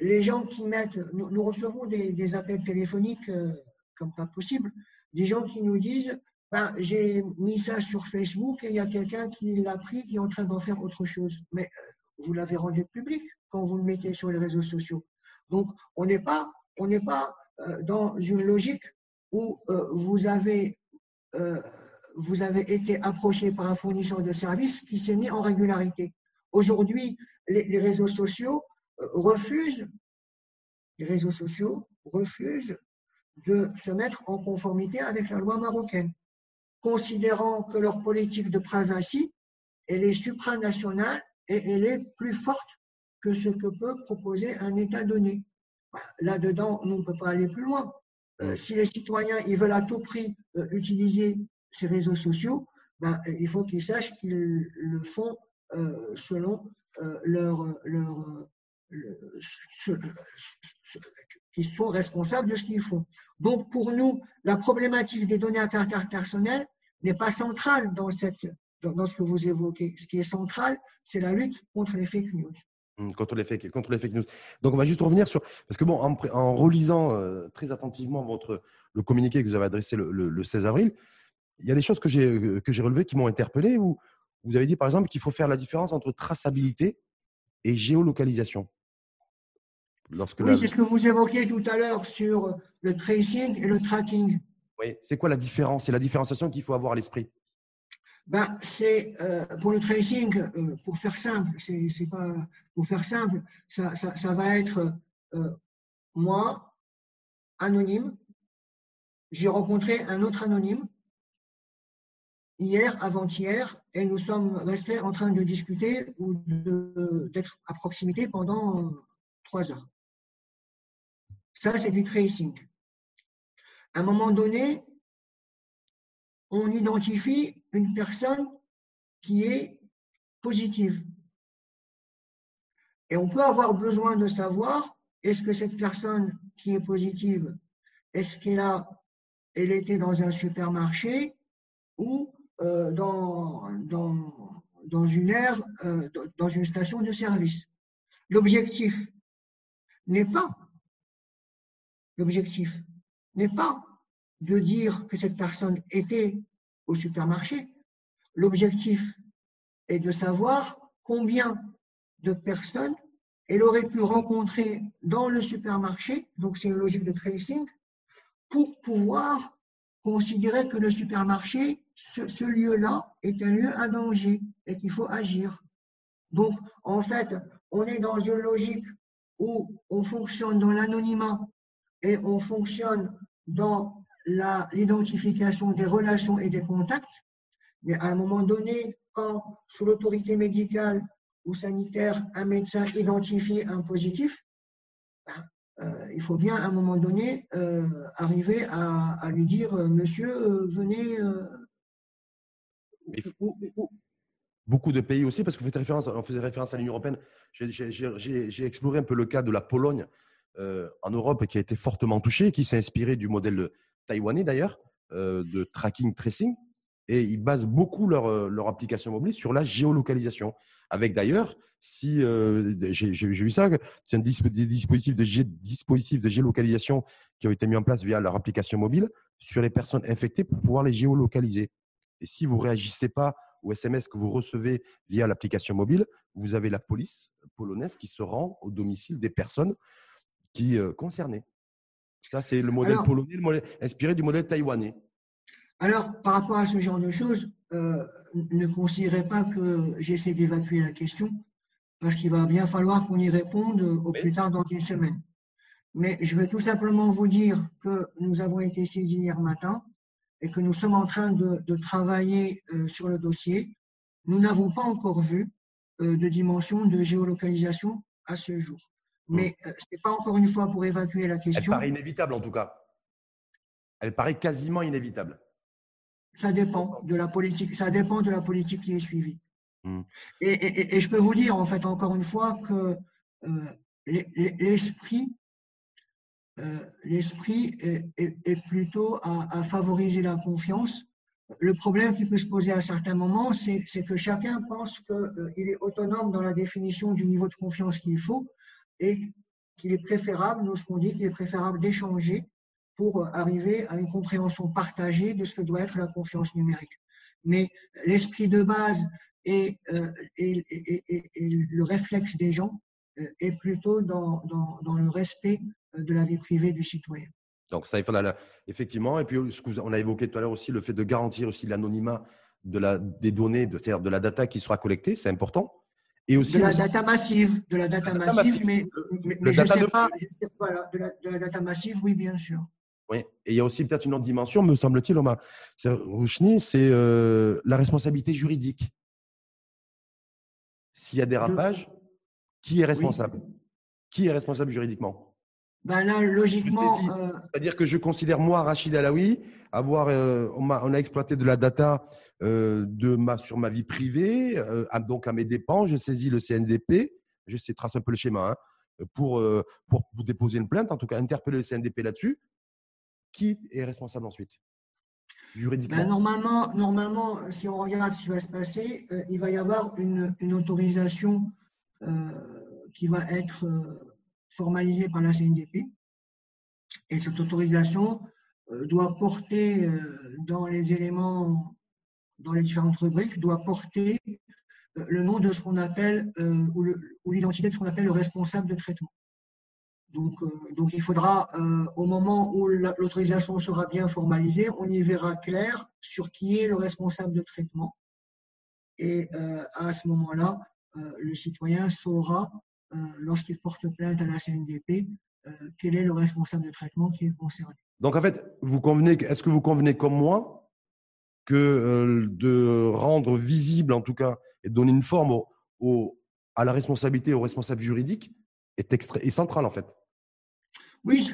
les gens qui mettent, nous, recevons des, appels téléphoniques euh, comme pas possible, des gens qui nous disent, ben, j'ai mis ça sur Facebook et il y a quelqu'un qui l'a pris, qui est en train d'en faire autre chose. Mais euh, vous l'avez rendu public quand vous le mettez sur les réseaux sociaux. Donc, on n'est pas, on pas euh, dans une logique où vous avez euh, vous avez été approché par un fournisseur de services qui s'est mis en régularité. Aujourd'hui, les, réseaux sociaux euh, refusent, les réseaux sociaux refusent de se mettre en conformité avec la loi marocaine, considérant que leur politique de privacy, elle est supranationale et elle est plus forte que ce que peut proposer un État donné. Là-dedans, on ne peut pas aller plus loin. Euh, si les citoyens veulent à tout prix euh, utiliser ces réseaux sociaux, ben, il faut qu'ils sachent qu'ils le font euh, selon leur, leur qu'ils sont responsables de ce qu'ils font. Donc pour nous, la problématique des données à caractère personnel n'est pas centrale dans, cette, dans ce que vous évoquez. Ce qui est central, c'est la lutte contre les fake news. Mmh, contre les, fake, contre les fake news. Donc, on va juste revenir sur. Parce que, bon, en, relisant euh, très attentivement votre, le communiqué que vous avez adressé le, 16 avril, il y a des choses que j'ai relevées qui m'ont interpellé où vous avez dit, par exemple, qu'il faut faire la différence entre traçabilité et géolocalisation. Lorsque oui, c'est ce que vous évoquiez tout à l'heure sur le tracing et le tracking. Oui, c'est quoi la différence? C'est la différenciation qu'il faut avoir à l'esprit ben, c'est euh, pour le tracing, euh, pour faire simple, c'est pas pour faire simple, ça, ça, va être euh, moi, anonyme, j'ai rencontré un autre anonyme hier, avant-hier, et nous sommes restés en train de discuter ou d'être à proximité pendant trois heures. Ça, c'est du tracing. À un moment donné, on identifie une personne qui est positive. Et on peut avoir besoin de savoir, est-ce que cette personne qui est positive, est-ce qu'elle a, elle était dans un supermarché ou euh, dans, une aire, euh, dans une station de service. L'objectif n'est pas de dire que cette personne était au supermarché. L'objectif est de savoir combien de personnes elle aurait pu rencontrer dans le supermarché, donc c'est une logique de tracing, pour pouvoir considérer que le supermarché, ce, lieu-là, est un lieu à danger et qu'il faut agir. Donc, en fait, on est dans une logique où on fonctionne dans l'anonymat et on fonctionne dans l'identification des relations et des contacts, mais à un moment donné, quand sous l'autorité médicale ou sanitaire, un médecin identifie un positif, ben, euh, il faut bien à un moment donné euh, arriver à, lui dire euh, Monsieur, venez. Beaucoup de pays aussi, parce que vous faites référence, on faisait référence à l'Union européenne. J'ai exploré un peu le cas de la Pologne en Europe qui a été fortement touchée, qui s'est inspiré du modèle taïwanais d'ailleurs, de tracking tracing et ils basent beaucoup leur, euh, leur, application mobile sur la géolocalisation. Avec d'ailleurs, si euh, j'ai vu ça, c'est un des dispositifs de, de géolocalisation qui ont été mis en place via leur application mobile sur les personnes infectées pour pouvoir les géolocaliser. Et si vous réagissez pas aux SMS que vous recevez via l'application mobile, vous avez la police polonaise qui se rend au domicile des personnes qui euh, concernées. Ça, c'est le modèle polonais, le modèle, inspiré du modèle taïwanais. Alors, par rapport à ce genre de choses, euh, ne considérez pas que j'essaie d'évacuer la question, parce qu'il va bien falloir qu'on y réponde au plus tard dans une semaine. Mais je vais tout simplement vous dire que nous avons été saisis hier matin et que nous sommes en train de, travailler euh, sur le dossier. Nous n'avons pas encore vu euh, de dimension de géolocalisation à ce jour. Hmm. Mais ce n'est pas encore une fois pour évacuer la question. Elle paraît inévitable en tout cas. Elle paraît quasiment inévitable. Ça dépend de la politique. Ça dépend de la politique qui est suivie. Hmm. Et, je peux vous dire, en fait, encore une fois, que euh, l'esprit, euh, l'esprit est, plutôt à, favoriser la confiance. Le problème qui peut se poser à certains moments, c'est que chacun pense qu'il euh, est autonome dans la définition du niveau de confiance qu'il faut et qu'il est préférable, nous ce qu'on dit, qu'il est préférable d'échanger pour arriver à une compréhension partagée de ce que doit être la confiance numérique. Mais l'esprit de base et, euh, le réflexe des gens euh, est plutôt dans, dans, le respect euh, de la vie privée du citoyen. Donc ça, il faut effectivement. Et puis, ce qu'on a évoqué tout à l'heure aussi, le fait de garantir aussi l'anonymat de la, des données, de, c'est-à-dire de la data qui sera collectée, c'est important. Et aussi de la data massive, de la data, massive, mais, mais, je ne sais pas, voilà, de, la, de la data massive, oui, bien sûr. Et il y a aussi peut-être une autre dimension, me semble-t-il, Omar. Rouchni, c'est euh, la responsabilité juridique. S'il y a dérapage, qui est responsable? Qui est responsable juridiquement? Ben là, logiquement. Euh, C'est-à-dire que je considère, moi, Rachid Alaoui, avoir, euh, on, a, exploité de la data de ma, sur ma vie privée, donc à mes dépens, je saisis le CNDP, je sais tracer un peu le schéma, hein, pour, pour, pour déposer une plainte, en tout cas interpeller le CNDP là-dessus. Qui est responsable ensuite? Juridiquement? ben, normalement, normalement, si on regarde ce qui va se passer, euh, il va y avoir une, autorisation euh, qui va être euh, formalisée par la CNDP. Et cette autorisation doit porter dans les éléments, dans les différentes rubriques, doit porter le nom de ce qu'on appelle, ou l'identité de ce qu'on appelle le responsable de traitement. Donc, euh, donc il faudra, euh, au moment où l'autorisation sera bien formalisée, on y verra clair sur qui est le responsable de traitement. Et euh, à ce moment-là, le citoyen saura, lorsqu'il porte plainte à la CNDP, quel est le responsable de traitement qui est concerné? Donc en fait, vous convenez, est-ce que vous convenez comme moi que de rendre visible, en tout cas, et donner une forme au, à la responsabilité, au responsable juridique, est, est central en fait? Oui,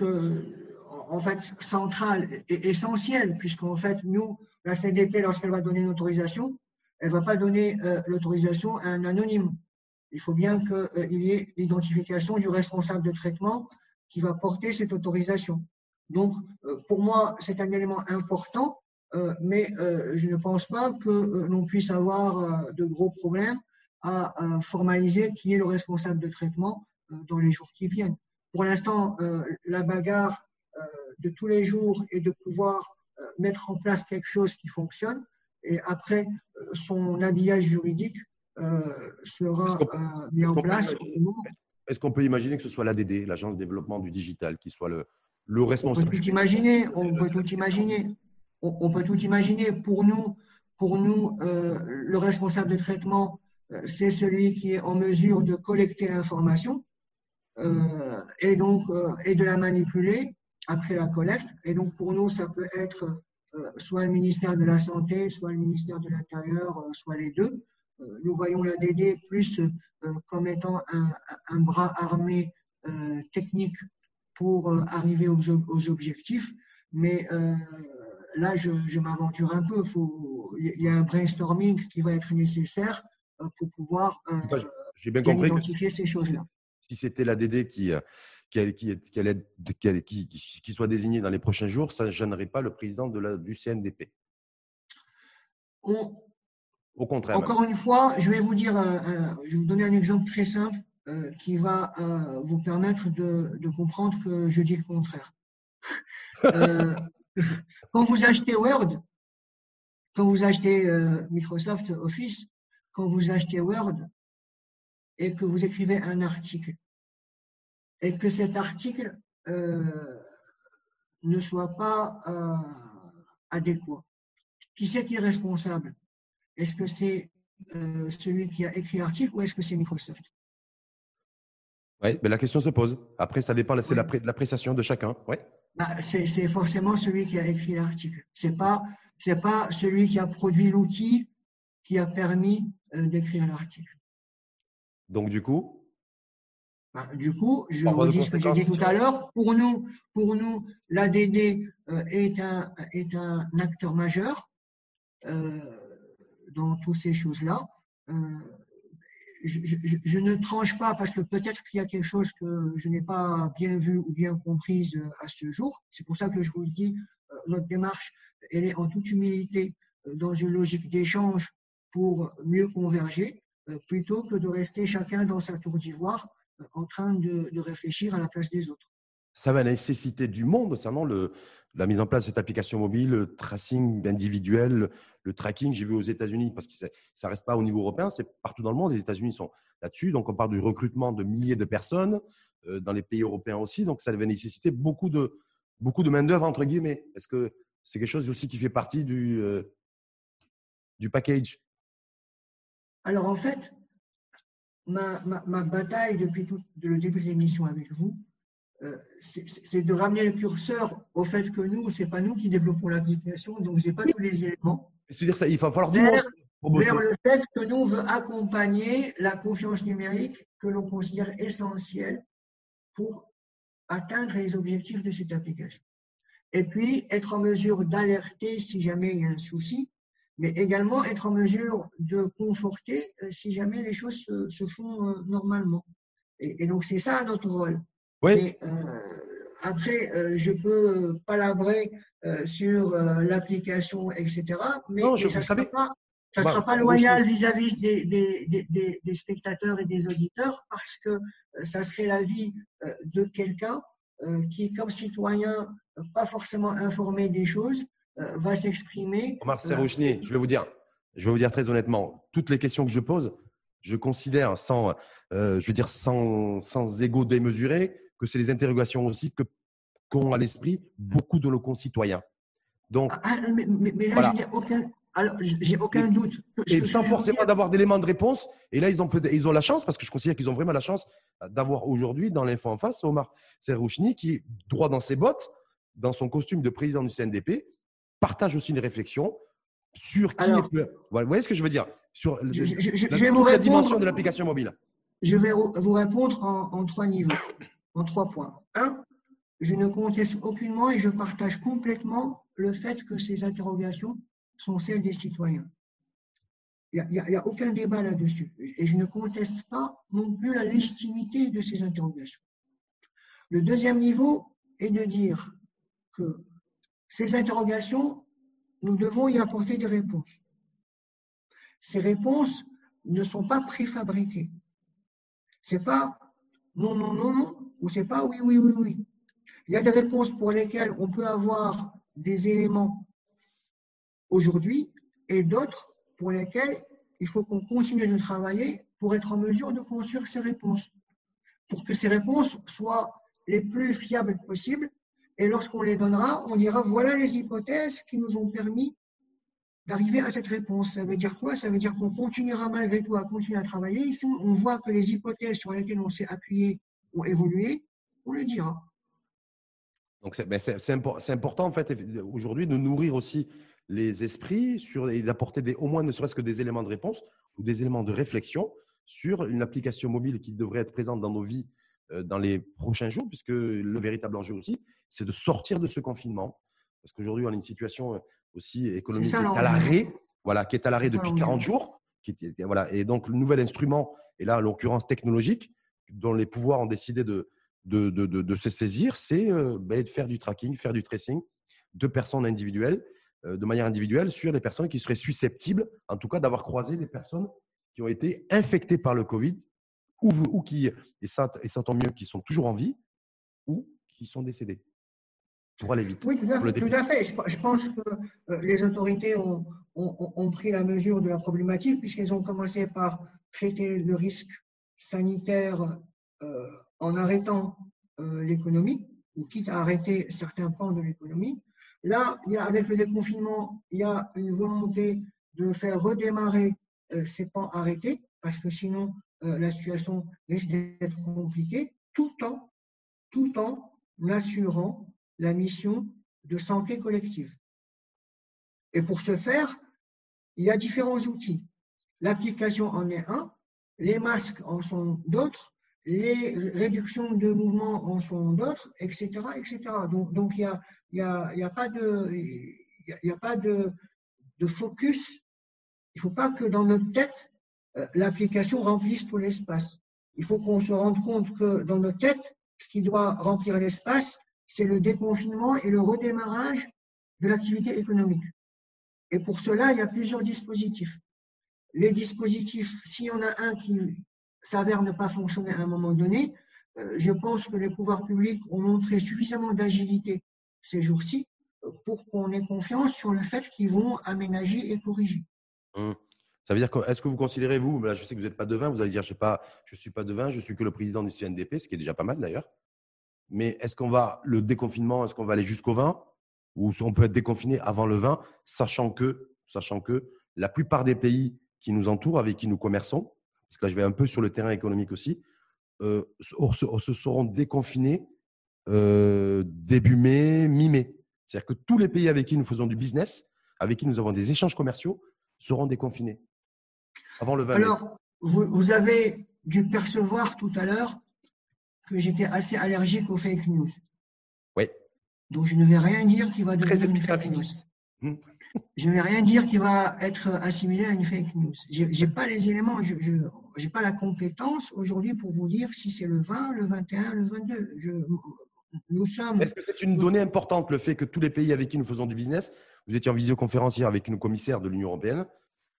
en fait, central et essentiel, puisqu'en fait, nous, la CNDP, lorsqu'elle va donner une autorisation, elle ne va pas donner euh, l'autorisation à un anonyme. Il faut bien qu'il euh, y ait l'identification du responsable de traitement qui va porter cette autorisation. Donc, euh, pour moi, c'est un élément important, mais je ne pense pas que l'on puisse avoir de gros problèmes à formaliser qui est le responsable de traitement dans les jours qui viennent. Pour l'instant, la bagarre de tous les jours est de pouvoir mettre en place quelque chose qui fonctionne et après, son habillage juridique euh, sera euh, mis en place. Est-ce qu'on peut imaginer que ce soit l'ADD, l'Agence de développement du digital, qui soit le, le responsable On peut tout imaginer. On peut tout imaginer. On, peut tout imaginer. Pour nous, pour nous euh, le responsable de traitement, c'est celui qui est en mesure de collecter l'information et donc et de la manipuler après la collecte. Et donc pour nous, ça peut être soit le ministère de la Santé, soit le ministère de l'Intérieur, soit les deux. Euh, nous voyons l'ADD plus euh, comme étant un, bras armé euh, technique pour arriver aux, objectifs. Mais là, je, m'aventure un peu. il y a un brainstorming qui va être nécessaire pour pouvoir J'ai bien compris identifier ces choses-là. Si c'était l'ADD qui, qui, qui, qui, soit désigné dans les prochains jours, ça ne gênerait pas le président de la, du CNDP. Au contraire. Encore une fois, je vais vous dire, euh, euh, je vais vous donner un exemple très simple euh, qui va vous permettre de, comprendre que je dis le contraire. quand vous achetez Word, quand vous achetez Microsoft Office, quand vous achetez Word et que vous écrivez un article et que cet article ne soit pas adéquat, qui c'est qui est responsable? Est-ce que c'est euh, celui qui a écrit l'article ou est-ce que c'est Microsoft? Oui, mais la question se pose. Après, ça dépend, c'est l'appréciation de chacun. Ouais. Bah, c'est forcément celui qui a écrit l'article. Ce n'est pas, pas celui qui a produit l'outil qui a permis euh, d'écrire l'article. Donc, du coup bah, Du coup, je redis ce que j'ai dit tout à l'heure. Pour nous, pour nous l'ADD euh, est, un, est un acteur majeur dans toutes ces choses-là. Euh, je, ne tranche pas parce que peut-être qu'il y a quelque chose que je n'ai pas bien vu ou bien comprise euh, à ce jour. C'est pour ça que je vous le dis, euh, notre démarche, elle est en toute humilité dans une logique d'échange pour mieux converger, plutôt que de rester chacun dans sa tour d'ivoire en train de, de réfléchir à la place des autres ça va nécessiter du monde concernant le, la mise en place de cette application mobile, le tracing individuel, le, tracking. J'ai vu aux États-Unis, parce que ça ne reste pas au niveau européen, c'est partout dans le monde. Les États-Unis sont là-dessus. Donc, on parle du recrutement de milliers de personnes euh, dans les pays européens aussi. Donc, ça va nécessiter beaucoup de, beaucoup de main-d'œuvre, entre guillemets. Est-ce que c'est quelque chose aussi qui fait partie du, euh, du package? Alors, en fait, ma, ma, bataille depuis le début de l'émission avec vous, c'est de ramener le curseur au fait que nous, c'est pas nous qui développons l'application, donc j'ai pas tous les éléments. C'est-à-dire ça, il va falloir dire vers, le fait que nous on veut accompagner la confiance numérique que l'on considère essentielle pour atteindre les objectifs de cette application. Et puis être en mesure d'alerter si jamais il y a un souci, mais également être en mesure de conforter euh, si jamais les choses se, font euh, normalement. et donc c'est ça notre rôle. Oui. Euh, après, euh, je peux palabrer euh, sur l'application, etc. Mais, non, je, ça ne sera pas, ça sera bah, pas loyal vis-à-vis des, des, des, des, spectateurs et des auditeurs parce que ça serait l'avis de quelqu'un qui, comme citoyen, pas forcément informé des choses, va s'exprimer. Omar Serrouchny, je vais vous dire, je vais vous dire très honnêtement, toutes les questions que je pose, je considère sans, je veux dire sans, sans égo démesuré, que c'est les interrogations aussi que qu'ont à l'esprit beaucoup de nos concitoyens. Donc, ah, ah, mais, là, j'ai aucun, j'ai aucun doute. Et sans forcément d'avoir d'éléments de réponse. Et là, ils ont, ils ont la chance, parce que je considère qu'ils ont vraiment la chance d'avoir aujourd'hui dans l'info en face Omar Serrouchni qui, droit dans ses bottes, dans son costume de président du CNDP, partage aussi une réflexion sur qui Vous voyez ce que je veux dire? Sur je, la, dimension de l'application mobile. je vais vous répondre en, trois niveaux, en trois points. Un, je ne conteste aucunement et je partage complètement le fait que ces interrogations sont celles des citoyens. Il n'y a, aucun débat là-dessus. Et je ne conteste pas non plus la légitimité de ces interrogations. Le deuxième niveau est de dire que ces interrogations, nous devons y apporter des réponses. Ces réponses ne sont pas préfabriquées. C'est pas non, non, non, non, ou c'est pas oui, oui, oui, oui. Il y a des réponses pour lesquelles on peut avoir des éléments aujourd'hui et d'autres pour lesquelles il faut qu'on continue de travailler pour être en mesure de construire ces réponses. Pour que ces réponses soient les plus fiables possibles. Et lorsqu'on les donnera, on dira voilà les hypothèses qui nous ont permis d'arriver à cette réponse. Ça veut dire quoi? Ça veut dire qu'on continuera malgré tout à continuer à travailler. Ici, on voit que les hypothèses sur lesquelles on s'est appuyé ont évolué, on le dira. Donc c'est ben, important en fait aujourd'hui de nourrir aussi les esprits sur, et d'apporter au moins ne serait-ce que des éléments de réponse ou des éléments de réflexion sur une application mobile qui devrait être présente dans nos vies euh, dans les prochains jours, puisque le véritable enjeu aussi, c'est de sortir de ce confinement. Parce qu'aujourd'hui, on a une situation euh, aussi économique qui est à l'arrêt, voilà, qui est à l'arrêt depuis 40 jours. Qui voilà, et donc, le nouvel instrument, et là, l'occurrence technologique, dont les pouvoirs ont décidé de, de, de, de, se saisir, c'est euh, ben, de faire du tracking, faire du tracing de personnes individuelles, euh, de manière individuelle, sur les personnes qui seraient susceptibles, en tout cas, d'avoir croisé des personnes qui ont été infectées par le Covid ou, ou qui, et ça, et ça tant mieux, qui sont toujours en vie ou qui sont décédés pour aller vite. Oui, tout à fait. Je, pense que euh, les autorités ont, ont, pris la mesure de la problématique puisqu'elles ont commencé par traiter le risque sanitaire euh, en arrêtant euh, l'économie ou quitte à arrêter certains pans de l'économie. Là, il y a, avec le déconfinement, il y a une volonté de faire redémarrer ces pans arrêtés parce que sinon la situation risque d'être compliquée, tout tout en assurant la mission de santé collective. Et pour ce faire, il y a différents outils. L'application en est un, les masques en sont d'autres, les réductions de mouvement en sont d'autres, etc., etc. Donc, il n'y a, pas de focus. Il ne faut pas que dans notre tête, euh, l'application remplisse tout l'espace. Il faut qu'on se rende compte que dans notre tête, ce qui doit remplir l'espace, c'est le déconfinement et le redémarrage de l'activité économique. Et pour cela, il y a plusieurs dispositifs. Les dispositifs, s'il y en a un qui s'avère ne pas fonctionner à un moment donné, euh, je pense que les pouvoirs publics ont montré suffisamment d'agilité ces jours-ci euh, pour qu'on ait confiance sur le fait qu'ils vont aménager et corriger. Hum. Ça veut dire que, est-ce que vous considérez, vous, je sais que vous n'êtes pas devin, vous allez dire, je ne suis pas devin, je suis que le président du CNDP, ce qui est déjà pas mal d'ailleurs. Mais est-ce qu'on va, le déconfinement, est-ce qu'on va aller jusqu'au 20 ou on peut être déconfiné avant le 20, sachant que, sachant que la plupart des pays qui nous entourent, avec qui nous commerçons, parce que là je vais un peu sur le terrain économique aussi, euh, se, seront déconfinés euh, début mai, mi-mai. C'est-à-dire que tous les pays avec qui nous faisons du business, avec qui nous avons des échanges commerciaux, seront déconfinés avant le 20 Alors, vous avez dû percevoir tout à l'heure que j'étais assez allergique aux fake news. Oui. Donc je ne vais rien dire qui va devenir une fake news. Hmm. Je ne vais rien dire qui va être assimilé à une fake news. Je n'ai pas les éléments, je n'ai pas la compétence aujourd'hui pour vous dire si c'est le 20, le 21, le 22. Je, nous sommes. Est-ce que c'est une donnée importante le fait que tous les pays avec qui nous faisons du business, vous étiez en visioconférence hier avec une commissaire de l'Union européenne,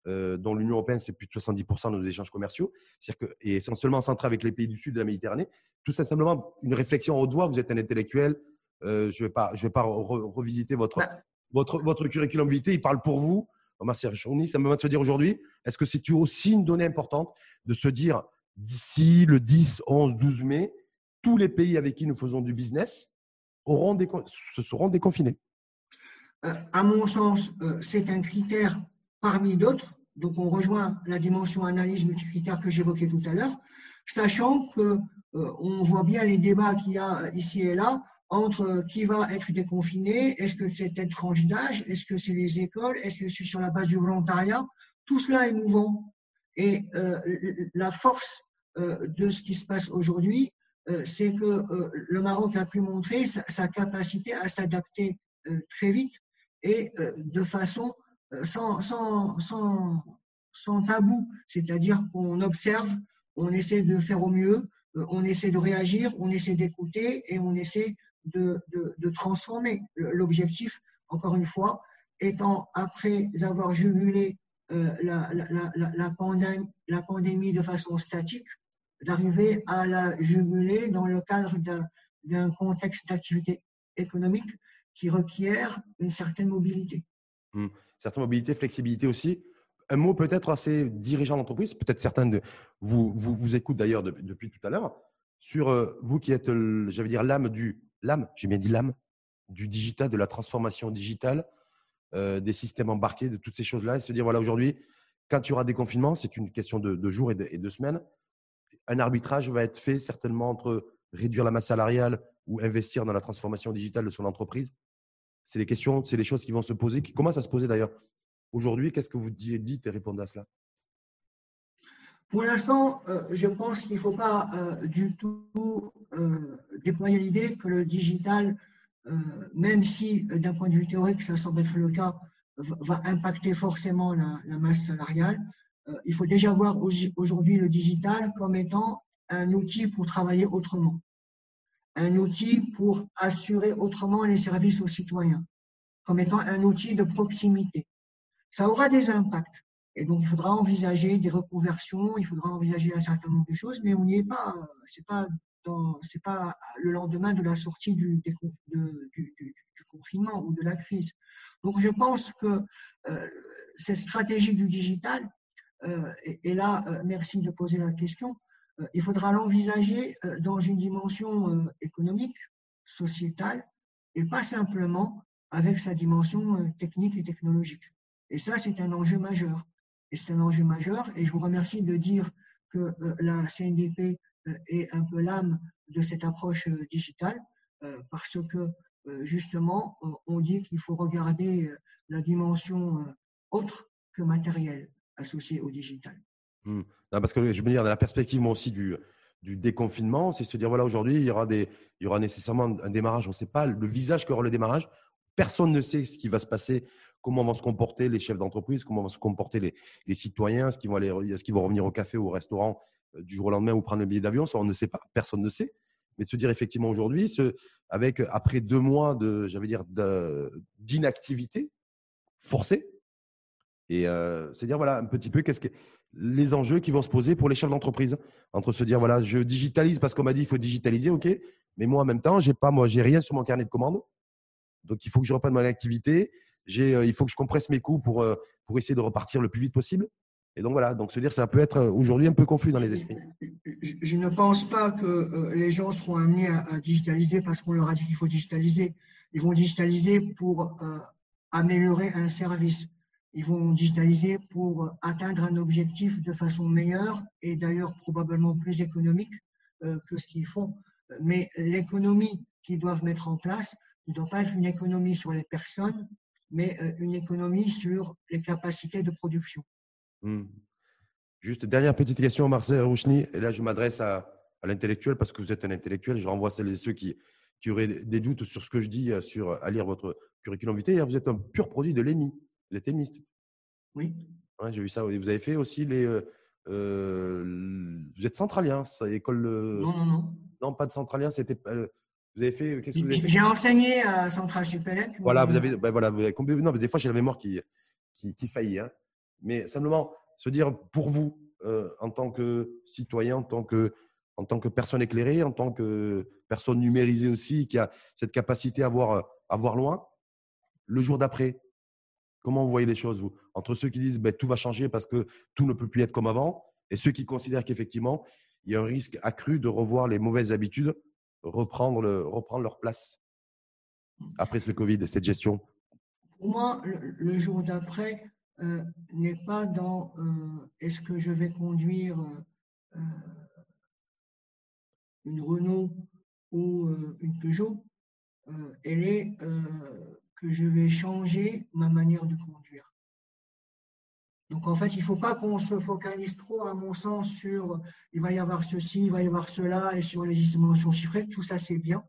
euh, dont l'Union européenne, c'est plus de 70% de nos échanges commerciaux, que, et essentiellement centré avec les pays du sud de la Méditerranée. Tout ça, simplement une réflexion au doigt. Vous êtes un intellectuel. Euh, je ne vais pas, je vais pas revisiter votre, bah. Votre, votre curriculum vitae. Il parle pour vous. Chourny, ça me va de se dire aujourd'hui, est-ce que c'est aussi une donnée importante de se dire d'ici le 10, 11, 12 mai, tous les pays avec qui nous faisons du business auront des, se seront déconfinés? Euh, À mon sens, c'est un critère parmi d'autres. Donc, on rejoint la dimension analyse multicritère que j'évoquais tout à l'heure, sachant que euh, on voit bien les débats qu'il y a ici et là entre qui va être déconfiné, est-ce que c'est telle tranche d'âge, est-ce que c'est les écoles, est-ce que c'est sur la base du volontariat. Tout cela est mouvant. Et euh, la force de ce qui se passe aujourd'hui, c'est que le Maroc a pu montrer sa, capacité à s'adapter très vite et de façon sans tabou, c'est-à-dire qu'on observe, on essaie de faire au mieux, on essaie de réagir, on essaie d'écouter et on essaie de, de, transformer. L'objectif, encore une fois, étant après avoir jugulé euh, la, la, la, la, pandémie, la pandémie de façon statique, d'arriver à la juguler dans le cadre d'un contexte d'activité économique qui requiert une certaine mobilité. Mmh. Certaine mobilité, flexibilité aussi. Un mot peut-être à ces dirigeants d'entreprise, peut-être certains de vous vous, vous écoutent d'ailleurs depuis tout à l'heure, sur euh, vous qui êtes, j'allais dire, l'âme du, l'âme, j'ai bien dit l'âme, du digital, de la transformation digitale, euh, des systèmes embarqués, de toutes ces choses-là, et se dire, voilà, aujourd'hui, quand il y aura des confinements, c'est une question de, jours et de, semaines, un arbitrage va être fait certainement entre réduire la masse salariale ou investir dans la transformation digitale de son entreprise. C'est des questions, c'est des choses qui vont se poser, qui commencent à se poser d'ailleurs. Aujourd'hui, qu'est-ce que vous dites et répondez à cela? Pour l'instant, euh, je pense qu'il ne faut pas euh, du tout déployer l'idée que le digital euh, même si euh, d'un point de vue théorique, ça semble être le cas, va impacter forcément la, masse salariale, euh, il faut déjà voir aujourd'hui le digital comme étant un outil pour travailler autrement, un outil pour assurer autrement les services aux citoyens, comme étant un outil de proximité. Ça aura des impacts. Et donc, il faudra envisager des reconversions, il faudra envisager un certain nombre de choses, mais on n'y est pas. C'est pas pas le lendemain de la sortie du, confinement ou de la crise. Donc je pense que euh, cette stratégie du digital, euh, et, là, euh, merci de poser la question, il faudra l'envisager dans une dimension économique, sociétale, et pas simplement avec sa dimension technique et technologique. Et ça, c'est un enjeu majeur. Et c'est un enjeu majeur, et je vous remercie de dire que la CNDP est un peu l'âme de cette approche euh, digitale euh, parce que euh, justement, on dit qu'il faut regarder la dimension autre que matérielle associée au digital. Hmm. parce que je veux dire, dans la perspective moi aussi du, du déconfinement, c'est se dire voilà, aujourd'hui, il y aura des, il y aura nécessairement un démarrage. On ne sait pas le visage qu'aura le démarrage. Personne ne sait ce qui va se passer, comment vont se comporter les chefs d'entreprise, comment vont se comporter les, les citoyens, est-ce qu'ils vont aller, est-ce qu'ils vont revenir au café ou au restaurant euh, du jour au lendemain ou prendre le billet d'avion, ça on ne sait pas, personne ne sait. Mais de se dire effectivement aujourd'hui, avec après deux mois de, j'allais dire, d'inactivité forcée, et euh, se dire voilà un petit peu qu'est-ce que les enjeux qui vont se poser pour les chefs d'entreprise entre se dire voilà je digitalise parce qu'on m'a dit il faut digitaliser ok mais moi en même temps j'ai pas moi j'ai rien sur mon carnet de commandes donc il faut que je reprenne mon activité euh, il faut que je compresse mes coûts pour pour essayer de repartir le plus vite possible et donc voilà, donc se dire ça peut être euh, aujourd'hui un peu confus dans les esprits. Je ne pense pas que euh, les gens seront amenés à, digitaliser parce qu'on leur a dit qu'il faut digitaliser. Ils vont digitaliser pour euh, améliorer un service. Ils vont digitaliser pour atteindre un objectif de façon meilleure et d'ailleurs probablement plus économique que ce qu'ils font. Mais l'économie qu'ils doivent mettre en place ne doit pas être une économie sur les personnes, mais une économie sur les capacités de production. Hmm. Juste dernière petite question, Marcel Rouchny. Et là, je m'adresse à, l'intellectuel parce que vous êtes un intellectuel. Je renvoie celles et ceux qui, qui auraient des doutes sur ce que je dis, euh, sur, à lire votre curriculum vitae. Vous êtes un pur produit de l'EMI. Vous êtes émiste. Oui. J'ai vu ça. Vous avez fait aussi les. Euh, euh, vous êtes centralien, ça, école. non, non, non. Non, pas de centralien. C'était. Vous avez fait. Qu'est-ce que vous avez fait J'ai enseigné à Central Supélec. Voilà, vous avez. Ben voilà, vous avez. Non, mais des fois, j'ai la mémoire qui, qui, qui faillit. Hein. Mais simplement, se dire pour vous, euh, en tant que citoyen, en tant que, en tant que personne éclairée, en tant que personne numérisée aussi, qui a cette capacité à voir, à voir loin, le jour d'après, comment vous voyez les choses, vous? Entre ceux qui disent ben, tout va changer parce que tout ne peut plus être comme avant, et ceux qui considèrent qu'effectivement, il y a un risque accru de revoir les mauvaises habitudes reprendre, le, reprendre leur place après ce Covid, cette gestion? Pour moi, le jour d'après, euh, n'est pas dans euh, est-ce que je vais conduire euh, une Renault ou une Peugeot, elle est que je vais changer ma manière de conduire. Donc en fait, il ne faut pas qu'on se focalise trop, à mon sens, sur il va y avoir ceci, il va y avoir cela, et sur les dimensions chiffrées. Tout ça, c'est bien.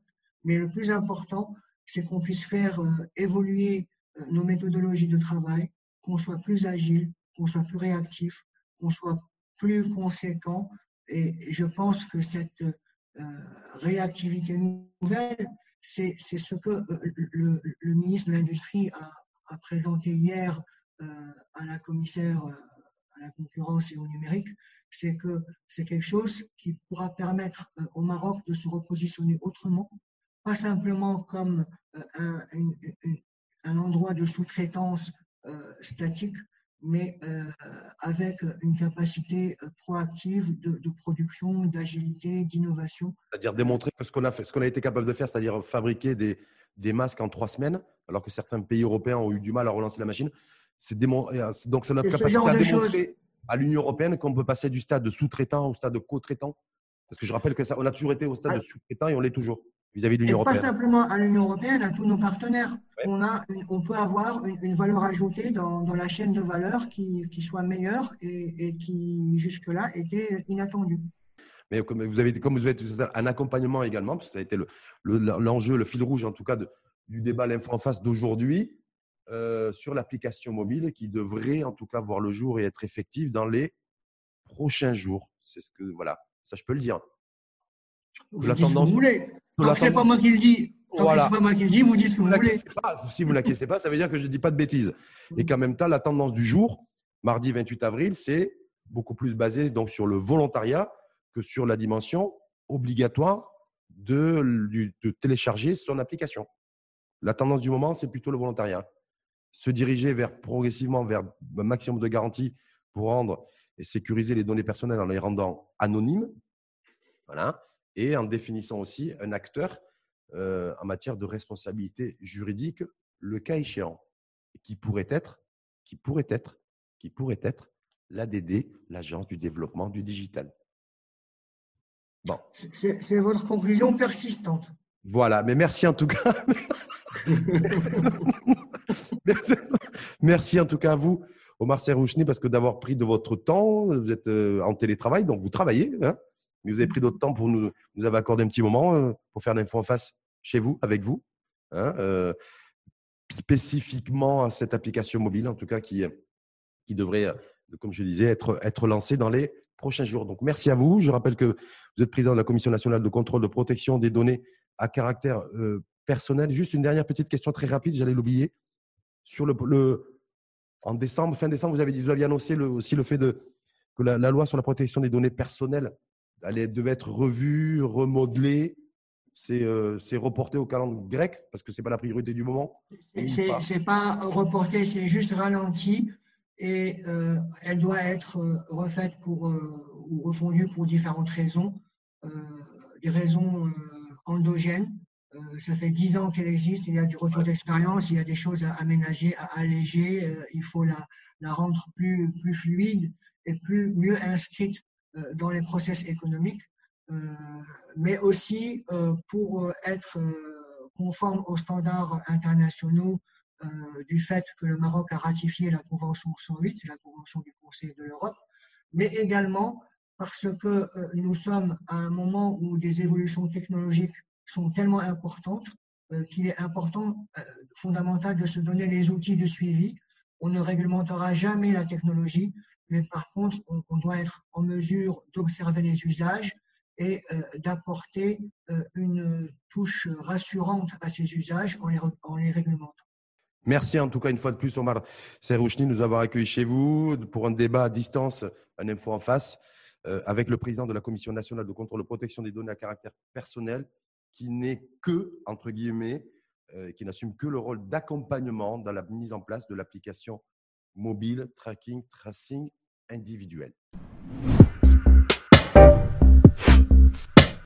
Mais le plus important, c'est qu'on puisse faire euh, évoluer euh, nos méthodologies de travail, qu'on soit plus agile, qu'on soit plus réactif, qu'on soit plus conséquent. Et je pense que cette euh, réactivité nouvelle, c'est ce que le, ministre de l'Industrie a, présenté hier à la commissaire à la concurrence et au numérique, c'est que c'est quelque chose qui pourra permettre au Maroc de se repositionner autrement, pas simplement comme un, endroit de sous-traitance euh, statique, mais euh, avec une capacité euh, proactive de, production, d'agilité, d'innovation. C'est-à-dire démontrer que ce qu'on a, fait, ce qu'on a été capable de faire, c'est-à-dire fabriquer des, masques en trois semaines, alors que certains pays européens ont eu du mal à relancer la machine. C'est donc c'est notre capacité à démontrer à l'Union européenne qu'on peut passer du stade de sous-traitant au stade de co-traitant. Parce que je rappelle que ça, on a toujours été au stade ah. de sous-traitant et on l'est toujours vis-à-vis de l'Union européenne. Pas simplement à l'Union européenne, à tous nos partenaires. On, a on peut avoir une, valeur ajoutée dans, dans, la chaîne de valeur qui, qui soit meilleure et, et qui jusque-là était inattendue. Mais comme vous avez, comme vous avez un accompagnement également, parce que ça a été l'enjeu, le, le, fil rouge en tout cas de, du débat l'info en face d'aujourd'hui euh, sur l'application mobile qui devrait en tout cas voir le jour et être effective dans les prochains jours. C'est ce que voilà, ça je peux le dire. Vous la tendance, vous voulez. Tant que pas moi qui le dis. Voilà. c'est pas moi qui le dis, vous dites ce que vous, voulez. Pas, si vous n'inquiétez pas, ça veut dire que je ne dis pas de bêtises. Et qu'en même temps, la tendance du jour, mardi 28 avril, c'est beaucoup plus basé donc sur le volontariat que sur la dimension obligatoire de, de télécharger son application. La tendance du moment, c'est plutôt le volontariat. Se diriger vers progressivement vers un maximum de garanties pour rendre et sécuriser les données personnelles en les rendant anonymes. Voilà et en définissant aussi un acteur euh, en matière de responsabilité juridique, le cas échéant, qui pourrait être, qui pourrait être, qui pourrait être l'ADD, l'Agence du développement du digital. Bon. C'est votre conclusion persistante. Voilà, mais merci en tout cas. merci, en tout cas à vous, Omar Serrouchni, parce que d'avoir pris de votre temps, vous êtes euh, en télétravail, donc vous travaillez. Hein mais vous avez pris d'autres temps pour nous, avez accordé un petit moment euh, pour faire l'info en face chez vous, avec vous, hein, euh, spécifiquement à cette application mobile, en tout cas, qui, qui devrait, comme je disais, être lancée dans les prochains jours. Donc, merci à vous. Je rappelle que vous êtes président de la Commission nationale de contrôle de protection des données à caractère personnel. Juste une dernière petite question très rapide, j'allais l'oublier. Sur le, le, en décembre, fin décembre, vous avez dit, vous aviez annoncé le, aussi le fait de, que la, la, loi sur la protection des données personnelles elle devait être revue, remodelée. Euh, c'est reporté au calendrier grec parce que ce n'est pas la priorité du moment Ce n'est pas reporté, c'est juste ralenti et euh, elle doit être euh, refaite pour, ou refondue pour différentes raisons. des raisons endogènes. Ça fait dix ans qu'elle existe, il y a du retour d'expérience, il y a des choses à aménager, à alléger, il faut la, la rendre plus, plus fluide et plus mieux inscrite euh, dans les process économiques, euh, mais aussi euh, pour être conforme aux standards internationaux du fait que le Maroc a ratifié la Convention 108, la Convention du Conseil de l'Europe, mais également parce que nous sommes à un moment où des évolutions technologiques sont tellement importantes qu'il est important, fondamental, de se donner les outils de suivi. On ne réglementera jamais la technologie, mais par contre, on, doit être en mesure d'observer les usages et euh, d'apporter euh, une touche rassurante à ces usages en les, en les, réglementant. Merci en tout cas une fois de plus, Omar Serrouchni, de nous avoir accueillis chez vous pour un débat à distance, un info en face, euh, avec le président de la Commission nationale de contrôle de protection des données à caractère personnel, qui n'est que, entre guillemets, qui n'assume que le rôle d'accompagnement dans la mise en place de l'application mobile, tracking, tracing individuel.